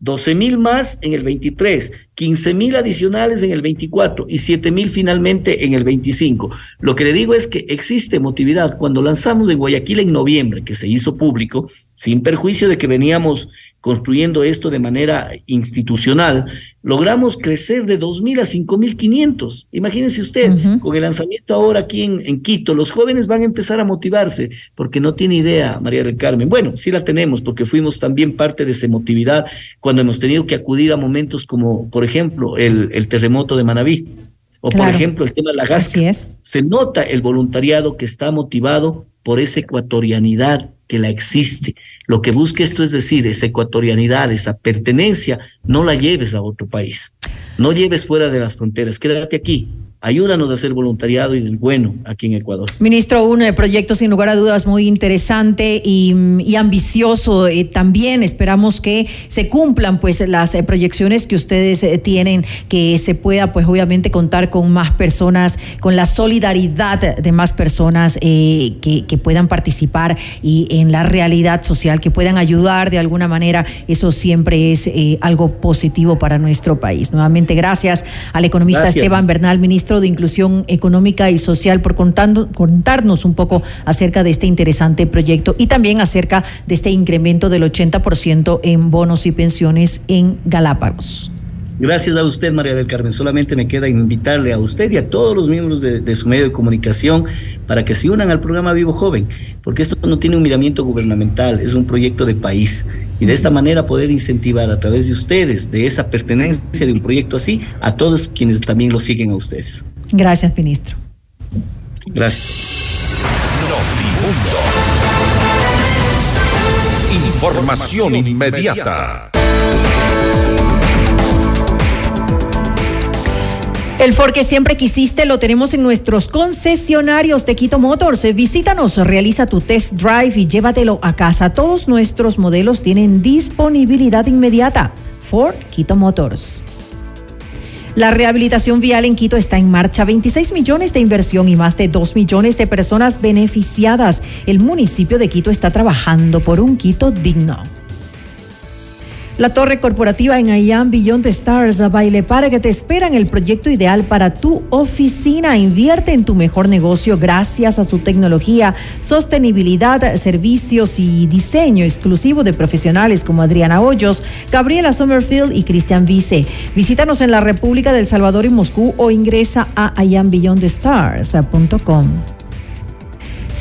12 mil más en el 23, 15 mil adicionales en el 24 y 7 mil finalmente en el 25. Lo que le digo es que existe motividad. Cuando lanzamos en Guayaquil en noviembre, que se hizo público, sin perjuicio de que veníamos construyendo esto de manera institucional, logramos crecer de 2.000 a 5.500. Imagínense usted, con el lanzamiento ahora aquí en, Quito, los jóvenes van a empezar a motivarse, porque no tiene idea, María del Carmen. Bueno, sí la tenemos, porque fuimos también parte de esa emotividad cuando hemos tenido que acudir a momentos como, por ejemplo, el, el terremoto de Manabí O por ejemplo, el tema de la gas. es. Se nota el voluntariado que está motivado por esa ecuatorianidad que la existe. Lo que busca esto es decir, esa ecuatorianidad, esa pertenencia, no la lleves a otro país. No lleves fuera de las fronteras, quédate aquí, Ayúdanos a hacer voluntariado y del bueno aquí en Ecuador. Ministro, un eh, proyecto sin lugar a dudas muy interesante y, ambicioso. Eh, también esperamos que se cumplan pues las eh, proyecciones que ustedes tienen, que se pueda pues obviamente contar con más personas, con la solidaridad de más personas que, que, puedan participar y en la realidad social, que puedan ayudar de alguna manera. Eso siempre es algo positivo para nuestro país. Nuevamente, gracias al economista Esteban Bernal, ministro de Inclusión Económica y Social, por contando, contarnos un poco acerca de este interesante proyecto y también acerca de este incremento del 80% en bonos y pensiones en Galápagos. Gracias a usted, María del Carmen. Solamente me queda invitarle a usted y a todos los miembros de, su medio de comunicación para que se unan al programa Vivo Joven, porque esto no tiene un miramiento gubernamental, es un proyecto de país. Y de esta manera poder incentivar a través de ustedes, de esa pertenencia de un proyecto así, a todos quienes también lo siguen a ustedes. Gracias, ministro. Gracias. Información inmediata. El Ford que siempre quisiste lo tenemos en nuestros concesionarios de Quito Motors. Visítanos, realiza tu test drive y llévatelo a casa. Todos nuestros modelos tienen disponibilidad inmediata. Ford Quito Motors. La rehabilitación vial en Quito está en marcha. 26 millones de inversión y más de 2 millones de personas beneficiadas. El municipio de Quito está trabajando por un Quito digno. La torre corporativa en Ayan Beyond the Stars, Baile para que te esperan el proyecto ideal para tu oficina. Invierte en tu mejor negocio gracias a su tecnología, sostenibilidad, servicios y diseño exclusivo de profesionales como Adriana Hoyos, Gabriela Sommerfield y Cristian Vice. Visítanos en la República del Salvador y Moscú o ingresa a ayanbeyondthestars.com.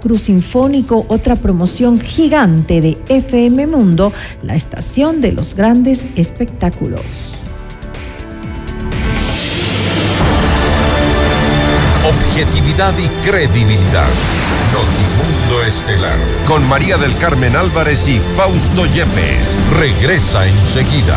Cruz Sinfónico, otra promoción gigante de FM Mundo, la estación de los grandes espectáculos. Objetividad y credibilidad. Notimundo Estelar. Con María del Carmen Álvarez y Fausto Yepes. Regresa enseguida.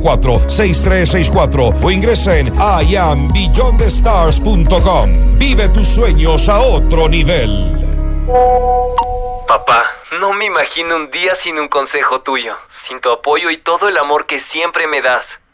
6364 o ingresa en iambillondestars.com. Vive tus sueños a otro nivel. Papá, no me imagino un día sin un consejo tuyo, sin tu apoyo y todo el amor que siempre me das.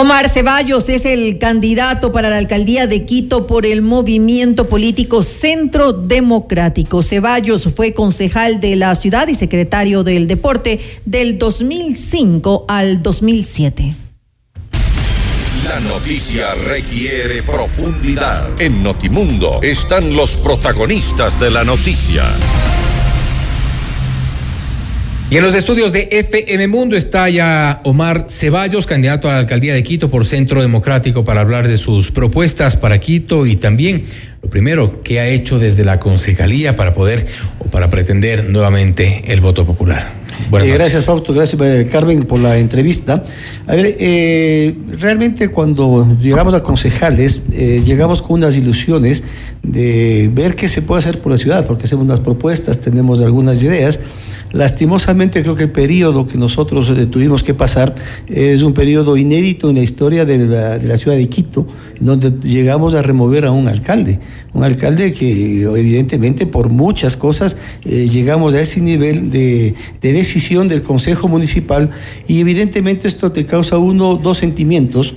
Omar Ceballos es el candidato para la alcaldía de Quito por el movimiento político Centro Democrático. Ceballos fue concejal de la ciudad y secretario del deporte del 2005 al 2007. La noticia requiere profundidad. En Notimundo están los protagonistas de la noticia. Y en los estudios de FM Mundo está ya Omar Ceballos, candidato a la alcaldía de Quito por Centro Democrático, para hablar de sus propuestas para Quito y también lo primero, ¿qué ha hecho desde la concejalía para poder o para pretender nuevamente el voto popular? Eh, gracias, Fausto. Gracias, Carmen, por la entrevista. A ver, eh, realmente cuando llegamos a concejales, eh, llegamos con unas ilusiones de ver qué se puede hacer por la ciudad, porque hacemos unas propuestas, tenemos algunas ideas. Lastimosamente creo que el periodo que nosotros tuvimos que pasar es un periodo inédito en la historia de la, de la ciudad de Quito, en donde llegamos a remover a un alcalde un alcalde que evidentemente por muchas cosas eh, llegamos a ese nivel de, decisión del Consejo Municipal y evidentemente esto te causa uno, dos sentimientos.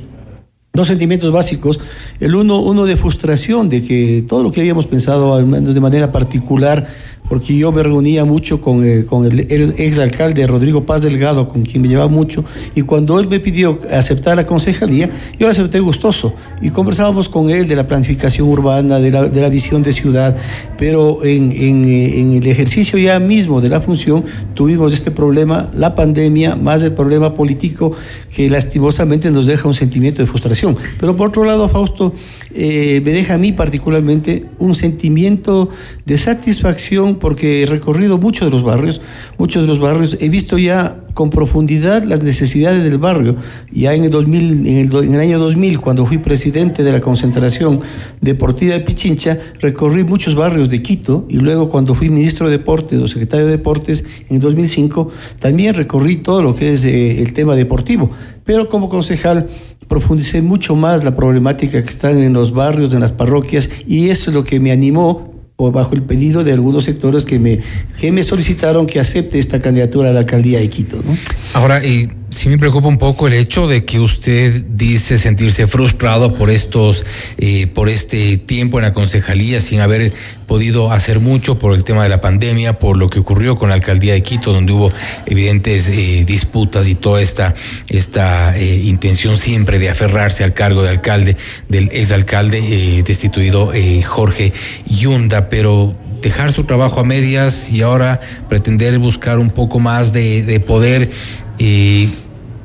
Dos sentimientos básicos. El uno, uno de frustración de que todo lo que habíamos pensado, al menos de manera particular, porque yo me reunía mucho con, eh, con el, exalcalde Rodrigo Paz Delgado, con quien me llevaba mucho, y cuando él me pidió aceptar la concejalía, yo la acepté gustoso, y conversábamos con él de la planificación urbana, de la, de la visión de ciudad, pero en, en, eh, el ejercicio ya mismo de la función tuvimos este problema, la pandemia, más el problema político, que lastimosamente nos deja un sentimiento de frustración. Pero por otro lado, Fausto, eh, me deja a mí particularmente un sentimiento de satisfacción porque he recorrido muchos de los barrios, muchos de los barrios, he visto ya con profundidad las necesidades del barrio. Ya en el, 2000, en el, año 2000, cuando fui presidente de la concentración deportiva de Pichincha, recorrí muchos barrios de Quito y luego cuando fui ministro de Deportes o secretario de Deportes en el 2005, también recorrí todo lo que es eh, el tema deportivo. Pero como concejal profundicé mucho más la problemática que está en los barrios, en las parroquias, y eso es lo que me animó bajo el pedido de algunos sectores que me, que me solicitaron que acepte esta candidatura a la alcaldía de Quito. ¿no? Ahora, y sí me preocupa un poco el hecho de que usted dice sentirse frustrado por estos, eh, por este tiempo en la concejalía sin haber podido hacer mucho por el tema de la pandemia, por lo que ocurrió con la alcaldía de Quito, donde hubo evidentes eh, disputas y toda esta, esta eh, intención siempre de aferrarse al cargo de alcalde del exalcalde destituido Jorge Yunda, pero dejar su trabajo a medias y ahora pretender buscar un poco más de, de poder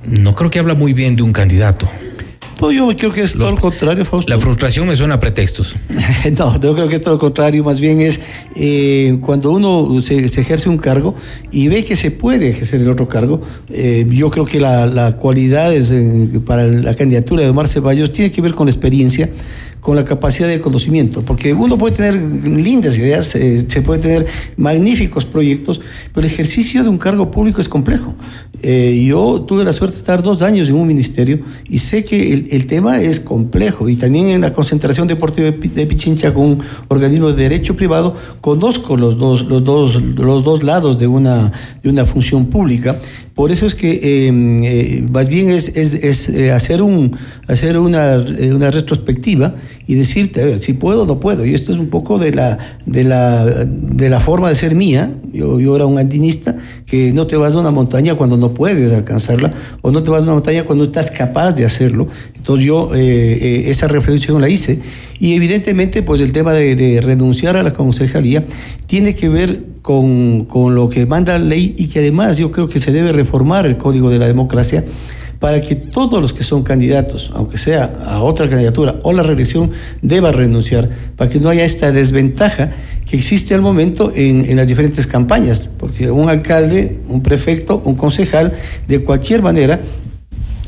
no creo que habla muy bien de un candidato. No, yo creo que es todo lo contrario, Fausto. La frustración me suena a pretextos. no, yo creo que es todo lo contrario, más bien es eh, cuando uno se, ejerce un cargo y ve que se puede ejercer el otro cargo, eh, yo creo que la, la cualidad es, eh, para la candidatura de Omar Ceballos tiene que ver con la experiencia con la capacidad de conocimiento, porque uno puede tener lindas ideas, eh, se puede tener magníficos proyectos, pero el ejercicio de un cargo público es complejo. Eh, yo tuve la suerte de estar dos años en un ministerio y sé que el, tema es complejo y también en la concentración deportiva de Pichincha con un organismo de derecho privado conozco los dos, los dos, los dos lados de una, de una función pública por eso es que em, eh, más bien es, eh, hacer, eh, una, retrospectiva y decirte, a ver, si puedo o no puedo. Y esto es un poco de la forma de ser mía. Yo, yo era un andinista que no te vas a una montaña cuando no puedes alcanzarla o no te vas a una montaña cuando estás capaz de hacerlo. Entonces yo esa reflexión la hice. Y evidentemente, pues el tema de, renunciar a la concejalía tiene que ver con, con, lo que manda la ley y que además yo creo que se debe reformar el Código de la Democracia para que todos los que son candidatos, aunque sea a otra candidatura o la reelección, deban renunciar, para que no haya esta desventaja que existe al momento en, las diferentes campañas, porque un alcalde, un prefecto, un concejal, de cualquier manera,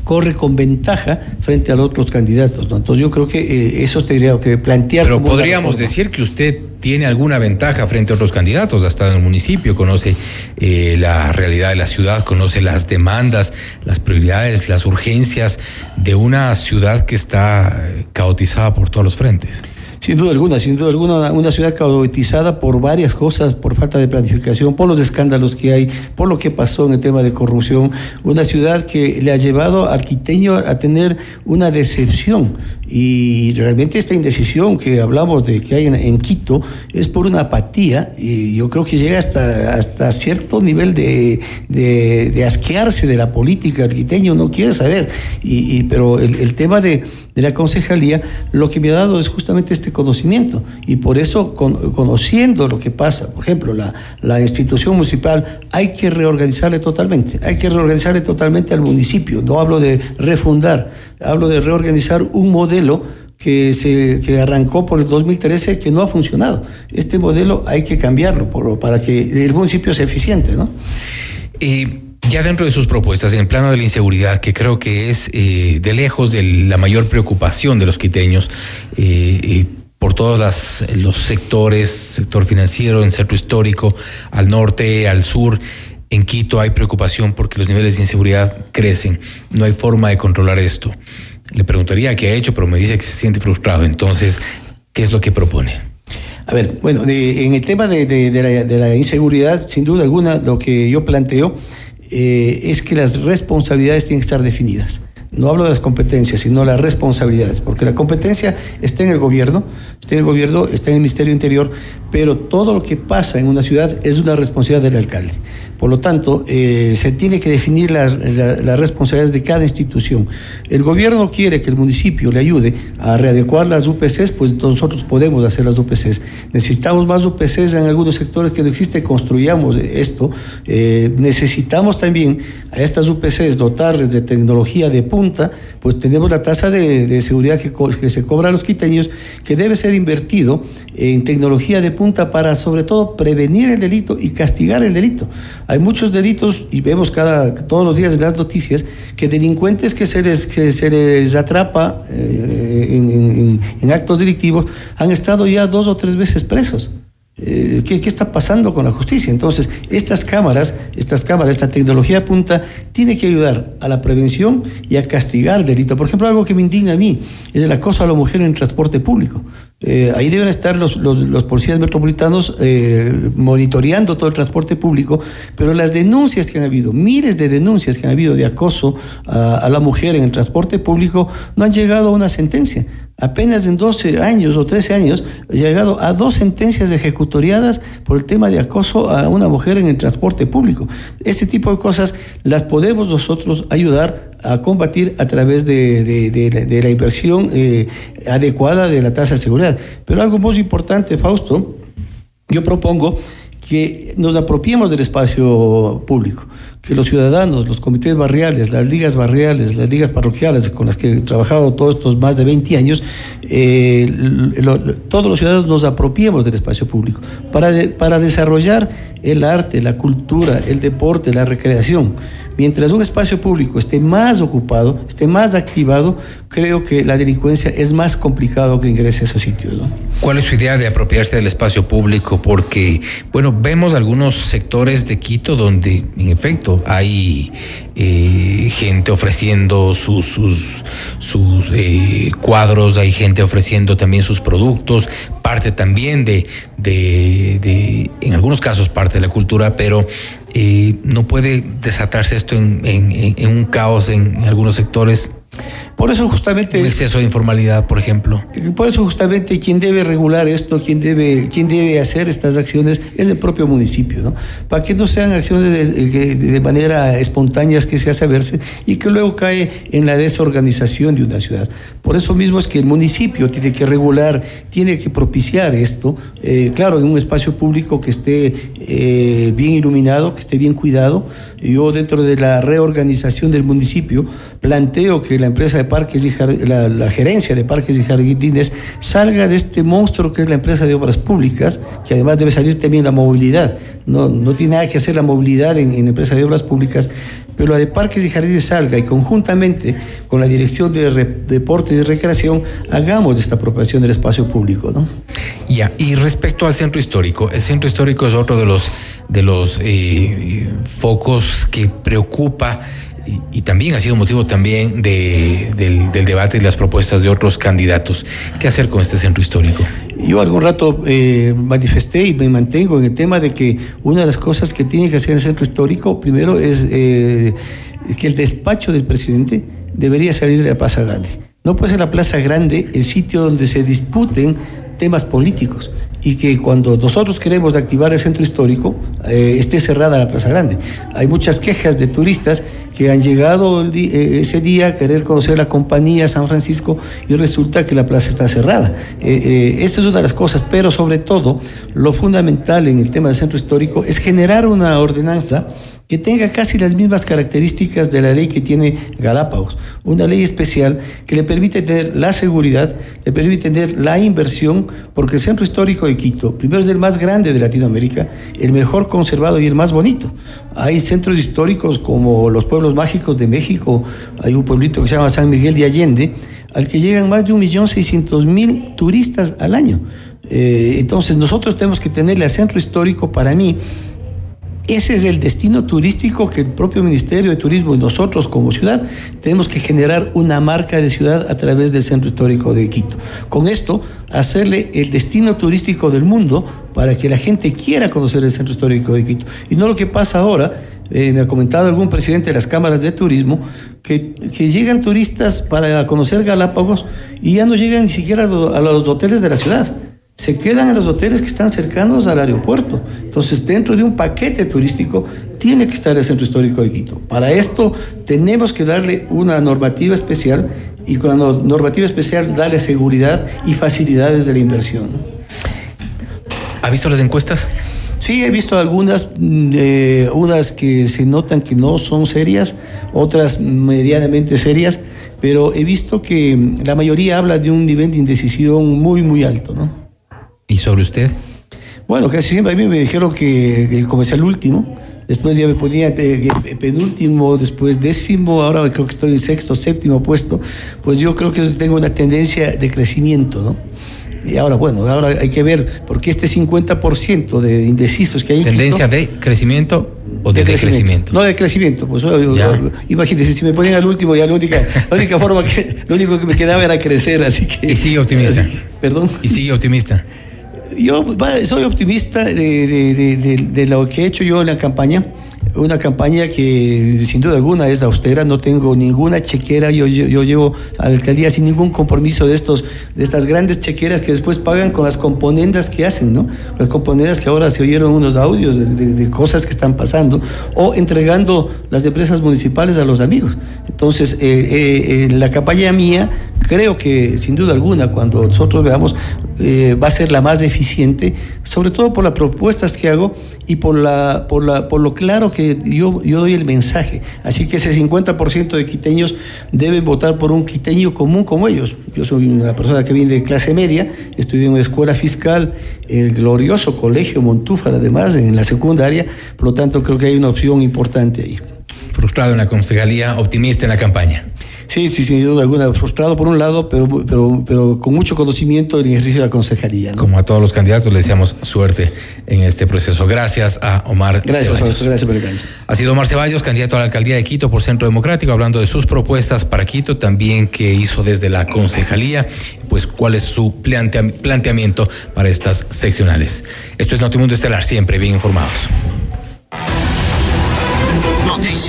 corre con ventaja frente a los otros candidatos. Entonces yo creo que eh, eso tendría que plantear. Pero podríamos decir que usted tiene alguna ventaja frente a otros candidatos, hasta en el municipio, conoce eh, la realidad de la ciudad, conoce las demandas, las prioridades, las urgencias de una ciudad que está eh, caotizada por todos los frentes. Sin duda alguna, sin duda alguna, una ciudad caotizada por varias cosas, por falta de planificación, por los escándalos que hay, por lo que pasó en el tema de corrupción. Una ciudad que le ha llevado al quiteño a tener una decepción. Y realmente esta indecisión que hablamos de que hay en, Quito es por una apatía y yo creo que llega hasta, hasta cierto nivel de, de, asquearse de la política. El quiteño no quiere saber. Y, pero el tema de de la concejalía, lo que me ha dado es justamente este conocimiento. Y por eso, conociendo lo que pasa, por ejemplo, la, institución municipal, hay que reorganizarle totalmente, hay que reorganizarle totalmente al municipio. No hablo de refundar, hablo de reorganizar un modelo que, se, arrancó por el 2013 que no ha funcionado. Este modelo hay que cambiarlo para que el municipio sea eficiente, ¿no? Y ya dentro de sus propuestas, en el plano de la inseguridad, que creo que es eh, de lejos de la mayor preocupación de los quiteños, eh, por todos los sectores, sector financiero, en centro histórico, al norte, al sur, en Quito hay preocupación porque los niveles de inseguridad crecen. No hay forma de controlar esto. Le preguntaría qué ha hecho, pero me dice que se siente frustrado. Entonces, ¿qué es lo que propone? A ver, bueno, en el tema de, de, la, inseguridad, sin duda alguna, lo que yo planteo eh, es que las responsabilidades tienen que estar definidas. No hablo de las competencias, sino las responsabilidades, porque la competencia está en el gobierno, está en el gobierno, está en el Ministerio Interior, pero todo lo que pasa en una ciudad es una responsabilidad del alcalde. Por lo tanto, eh, se tiene que definir las responsabilidades de cada institución. El gobierno quiere que el municipio le ayude a readecuar las UPCs, pues nosotros podemos hacer las UPCs. Necesitamos más UPCs en algunos sectores que no existe, construyamos esto. Eh, necesitamos también a estas UPCs dotarles de tecnología de punta, pues tenemos la tasa de, seguridad que, se cobra a los quiteños, que debe ser invertido en tecnología de punta para sobre todo prevenir el delito y castigar el delito. Hay muchos delitos y vemos cada, todos los días en las noticias que delincuentes que se les, que se les atrapa eh, en, actos delictivos han estado ya dos o tres veces presos. Eh, ¿qué, ¿qué, está pasando con la justicia? Entonces, estas cámaras, estas cámaras, esta tecnología punta, tiene que ayudar a la prevención y a castigar el delito. Por ejemplo, algo que me indigna a mí es el acoso a la mujer en el transporte público. Eh, ahí deben estar los, los, policías metropolitanos eh, monitoreando todo el transporte público, pero las denuncias que han habido, miles de denuncias que han habido de acoso a, la mujer en el transporte público, no han llegado a una sentencia. Apenas en 12 años o 13 años llegado a dos sentencias ejecutoriadas por el tema de acoso a una mujer en el transporte público. Este tipo de cosas las podemos nosotros ayudar a combatir a través de, la inversión eh, adecuada de la tasa de seguridad. Pero algo muy importante, Fausto, yo propongo que nos apropiemos del espacio público, que los ciudadanos, los comités barriales, las ligas barriales, las ligas parroquiales con las que he trabajado todos estos más de 20 años, eh, todos los ciudadanos nos apropiemos del espacio público para, para desarrollar el arte, la cultura, el deporte, la recreación. Mientras un espacio público esté más ocupado, esté más activado, creo que la delincuencia es más complicado que ingrese a esos sitios. ¿Cuál es su idea de apropiarse del espacio público? Porque, bueno, vemos algunos sectores de Quito donde, en efecto, hay eh, gente ofreciendo sus, sus, eh, cuadros, hay gente ofreciendo también sus productos, parte también de, de, de, en algunos casos, parte de la cultura, pero no puede desatarse esto en, un caos en, algunos sectores. Por eso justamente... Un exceso de informalidad, por ejemplo. Por eso justamente quien debe regular esto, quien debe, quien debe hacer estas acciones es el propio municipio, ¿no? Para que no sean acciones de, de manera espontánea que se hace verse y que luego cae en la desorganización de una ciudad. Por eso mismo es que el municipio tiene que regular, tiene que propiciar esto, eh, claro, en un espacio público que esté eh, bien iluminado, que esté bien cuidado. Yo dentro de la reorganización del municipio planteo que la empresa de parques y la, la gerencia de parques y jardines salga de este monstruo que es la empresa de obras públicas, que además debe salir también la movilidad. No, no tiene nada que hacer la movilidad en, en empresa de obras públicas, pero la de Parques y Jardines salga y conjuntamente con la Dirección de Deportes y Recreación hagamos esta apropiación del espacio público. ¿no? Ya, y respecto al centro histórico, el centro histórico es otro de los, de los eh, focos que preocupa y, también ha sido motivo también de, del, debate y las propuestas de otros candidatos. ¿Qué hacer con este centro histórico? Yo algún rato eh, manifesté y me mantengo en el tema de que una de las cosas que tiene que hacer el centro histórico, primero, es, eh, es que el despacho del presidente debería salir de la Plaza Grande. No puede ser la Plaza Grande el sitio donde se disputen temas políticos y que cuando nosotros queremos activar el centro histórico eh, esté cerrada la Plaza Grande. Hay muchas quejas de turistas que han llegado eh, ese día a querer conocer la compañía San Francisco y resulta que la plaza está cerrada. Eh, esta es una de las cosas, pero sobre todo lo fundamental en el tema del centro histórico es generar una ordenanza que tenga casi las mismas características de la ley que tiene Galápagos, una ley especial que le permite tener la seguridad, le permite tener la inversión, porque el centro histórico de Quito, primero es el más grande de Latinoamérica, el mejor conservado y el más bonito. Hay centros históricos como los pueblos mágicos de México, hay un pueblito que se llama San Miguel de Allende, al que llegan más de 1.600.000 turistas al año. Eh, entonces nosotros tenemos que tenerle al centro histórico, para mí, ese es el destino turístico que el propio Ministerio de Turismo y nosotros como ciudad tenemos que generar una marca de ciudad a través del Centro Histórico de Quito. Con esto, hacerle el destino turístico del mundo para que la gente quiera conocer el Centro Histórico de Quito. Y no lo que pasa ahora, eh, me ha comentado algún presidente de las cámaras de turismo, que, que, llegan turistas para conocer Galápagos y ya no llegan ni siquiera a los hoteles de la ciudad se quedan en los hoteles que están cercanos al aeropuerto. Entonces, dentro de un paquete turístico, tiene que estar el centro histórico de Quito. Para esto, tenemos que darle una normativa especial y con la normativa especial darle seguridad y facilidades de la inversión. ¿Ha visto las encuestas? Sí, he visto algunas, eh, unas que se notan que no son serias, otras medianamente serias, pero he visto que la mayoría habla de un nivel de indecisión muy, muy alto, ¿no? ¿Y sobre usted? Bueno, casi siempre a mí me dijeron que el comercial último, después ya me ponía penúltimo, después décimo, ahora creo que estoy en sexto, séptimo puesto, pues yo creo que tengo una tendencia de crecimiento, ¿no? Y ahora, bueno, ahora hay que ver, porque este 50% de indecisos que hay. ¿Tendencia de crecimiento o de, decrecimiento? No, de crecimiento. Pues, imagínese, si me ponían al último, ya la única, la única forma que, lo único que me quedaba era crecer, así que. Y sigue optimista. Perdón. Y sigue optimista. Yo soy optimista de, lo que he hecho yo en la campaña una campaña que sin duda alguna es austera, no tengo ninguna chequera, yo, yo, llevo a la alcaldía sin ningún compromiso de, estos, de estas grandes chequeras que después pagan con las componendas que hacen, ¿no? Las componendas que ahora se oyeron unos audios de, cosas que están pasando, o entregando las empresas municipales a los amigos. Entonces, eh, eh, en la campaña mía, creo que sin duda alguna, cuando nosotros veamos, eh, va a ser la más eficiente, sobre todo por las propuestas que hago y por, la, por, la, por lo claro que yo, yo doy el mensaje. Así que ese 50% de quiteños deben votar por un quiteño común como ellos. Yo soy una persona que viene de clase media, estudié en una escuela fiscal, el glorioso colegio Montúfar, además, en la secundaria, por lo tanto creo que hay una opción importante ahí. Frustrado en la concejalía, optimista en la campaña. Sí, sí, sin duda alguna, frustrado por un lado, pero, pero, pero con mucho conocimiento del ejercicio de la consejería. Como a todos los candidatos, le deseamos suerte en este proceso. Gracias a Omar gracias, Ceballos. Gracias por el Ha sido Omar Ceballos, candidato a la alcaldía de Quito por Centro Democrático, hablando de sus propuestas para Quito, también que hizo desde la concejalía, pues cuál es su planteamiento para estas seccionales. Esto es Notimundo Estelar, siempre bien informados.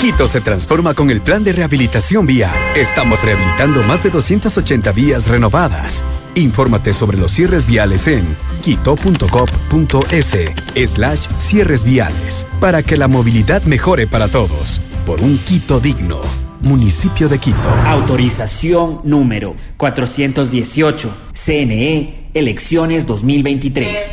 Quito se transforma con el plan de rehabilitación vial. Estamos rehabilitando más de 280 vías renovadas. Infórmate sobre los cierres viales en quito.gov.es slash cierres viales para que la movilidad mejore para todos. Por un Quito digno. Municipio de Quito. Autorización número 418. CNE, elecciones 2023.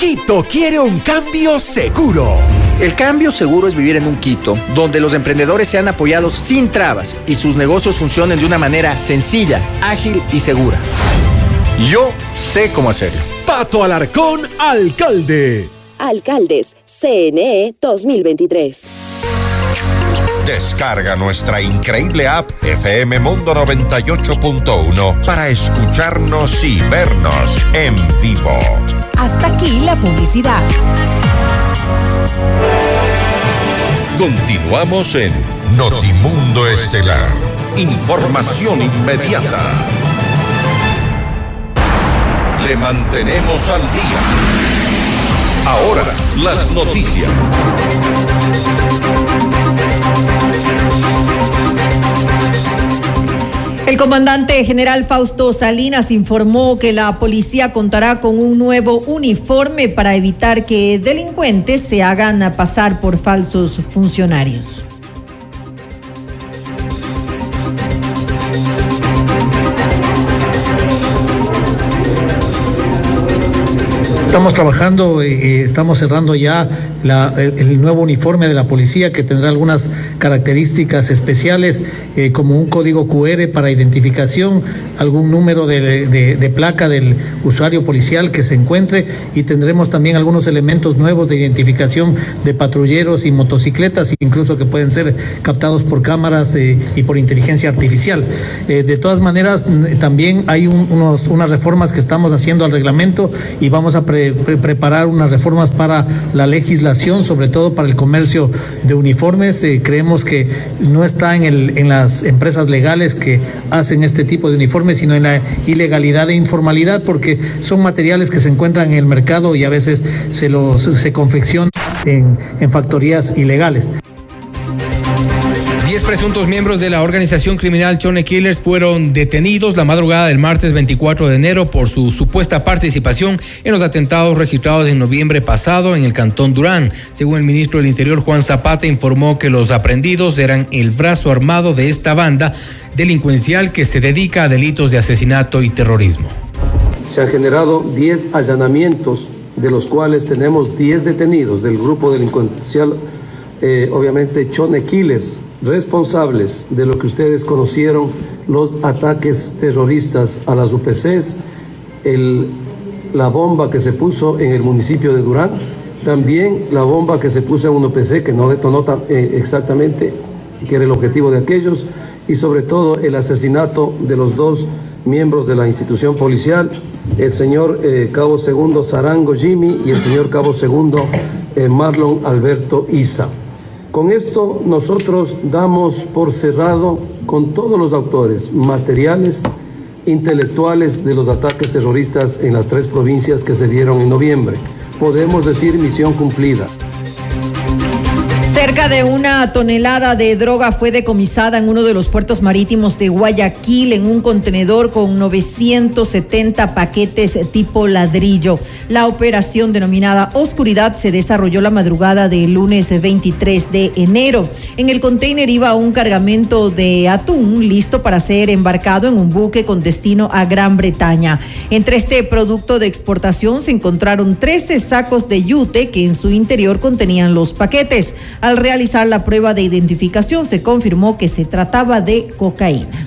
Quito quiere un cambio seguro. El cambio seguro es vivir en un Quito donde los emprendedores sean apoyados sin trabas y sus negocios funcionen de una manera sencilla, ágil y segura. Yo sé cómo hacerlo. Pato Alarcón, alcalde. Alcaldes, CNE 2023. Descarga nuestra increíble app FM Mundo 98.1 para escucharnos y vernos en vivo. Hasta aquí la publicidad. Continuamos en Notimundo Estelar. Información inmediata. Le mantenemos al día. Ahora, las noticias. El comandante general Fausto Salinas informó que la policía contará con un nuevo uniforme para evitar que delincuentes se hagan pasar por falsos funcionarios. Estamos trabajando, estamos cerrando ya la, el, nuevo uniforme de la policía que tendrá algunas características especiales eh, como un código QR para identificación, algún número de, placa del usuario policial que se encuentre y tendremos también algunos elementos nuevos de identificación de patrulleros y motocicletas, incluso que pueden ser captados por cámaras eh, y por inteligencia artificial. Eh, de todas maneras, también hay un, unos, unas reformas que estamos haciendo al reglamento y vamos a pre, preparar unas reformas para la legislación, sobre todo para el comercio de uniformes. Eh, creemos que no está en, el, en las empresas legales que hacen este tipo de uniformes, sino en la ilegalidad e informalidad, porque son materiales que se encuentran en el mercado y a veces se, los, se confeccionan en, en factorías ilegales. Presuntos miembros de la organización criminal Chone Killers fueron detenidos la madrugada del martes 24 de enero por su supuesta participación en los atentados registrados en noviembre pasado en el cantón Durán. Según el ministro del Interior Juan Zapata informó que los aprendidos eran el brazo armado de esta banda delincuencial que se dedica a delitos de asesinato y terrorismo. Se han generado 10 allanamientos, de los cuales tenemos 10 detenidos del grupo delincuencial, eh, obviamente Chone Killers, responsables de lo que ustedes conocieron, los ataques terroristas a las UPCs, la bomba que se puso en el municipio de Durán, también la bomba que se puso en un UPC que no detonó eh, exactamente, que era el objetivo de aquellos, y sobre todo el asesinato de los dos miembros de la institución policial, el señor eh, Cabo Segundo Zarango Jimmy y el señor Cabo Segundo eh, Marlon Alberto Isa. Con esto nosotros damos por cerrado con todos los autores materiales, intelectuales de los ataques terroristas en las tres provincias que se dieron en noviembre. Podemos decir misión cumplida. Cerca de una tonelada de droga fue decomisada en uno de los puertos marítimos de Guayaquil en un contenedor con 970 paquetes tipo ladrillo. La operación denominada Oscuridad se desarrolló la madrugada del lunes 23 de enero. En el container iba un cargamento de atún listo para ser embarcado en un buque con destino a Gran Bretaña. Entre este producto de exportación se encontraron 13 sacos de yute que en su interior contenían los paquetes. Al realizar la prueba de identificación se confirmó que se trataba de cocaína.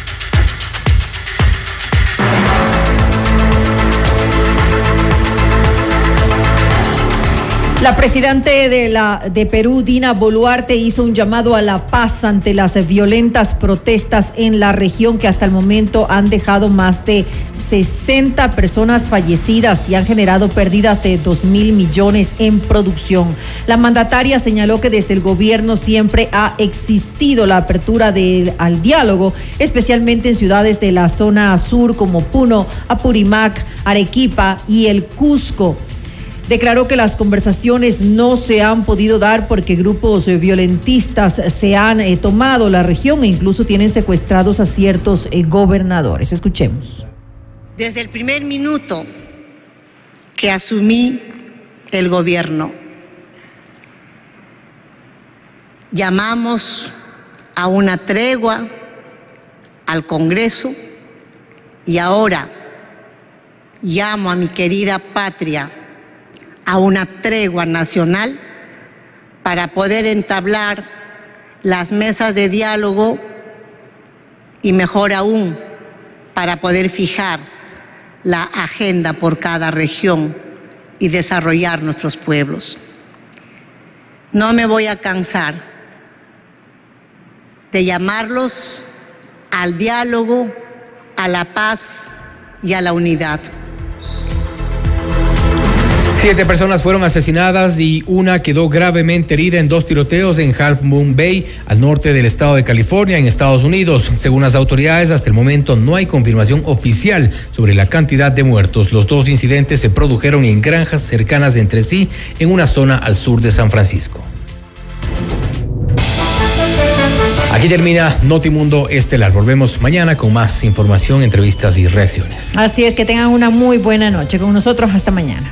La presidente de, la, de Perú, Dina Boluarte, hizo un llamado a la paz ante las violentas protestas en la región que hasta el momento han dejado más de 60 personas fallecidas y han generado pérdidas de 2 mil millones en producción. La mandataria señaló que desde el gobierno siempre ha existido la apertura al diálogo, especialmente en ciudades de la zona sur como Puno, Apurimac, Arequipa y el Cusco declaró que las conversaciones no se han podido dar porque grupos violentistas se han eh, tomado la región e incluso tienen secuestrados a ciertos eh, gobernadores. Escuchemos. Desde el primer minuto que asumí el gobierno, llamamos a una tregua al Congreso y ahora llamo a mi querida patria a una tregua nacional para poder entablar las mesas de diálogo y mejor aún para poder fijar la agenda por cada región y desarrollar nuestros pueblos. No me voy a cansar de llamarlos al diálogo, a la paz y a la unidad. Siete personas fueron asesinadas y una quedó gravemente herida en dos tiroteos en Half Moon Bay, al norte del estado de California, en Estados Unidos. Según las autoridades, hasta el momento no hay confirmación oficial sobre la cantidad de muertos. Los dos incidentes se produjeron en granjas cercanas entre sí, en una zona al sur de San Francisco. Aquí termina Notimundo Estelar. Volvemos mañana con más información, entrevistas y reacciones. Así es, que tengan una muy buena noche con nosotros. Hasta mañana.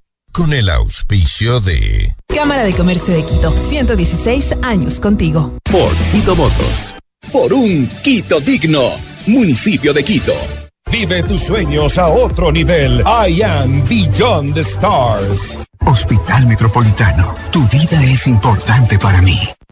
con el auspicio de Cámara de Comercio de Quito, 116 años contigo. Por Quito Motos. Por un Quito digno. Municipio de Quito. Vive tus sueños a otro nivel. I am Beyond the Stars. Hospital Metropolitano. Tu vida es importante para mí.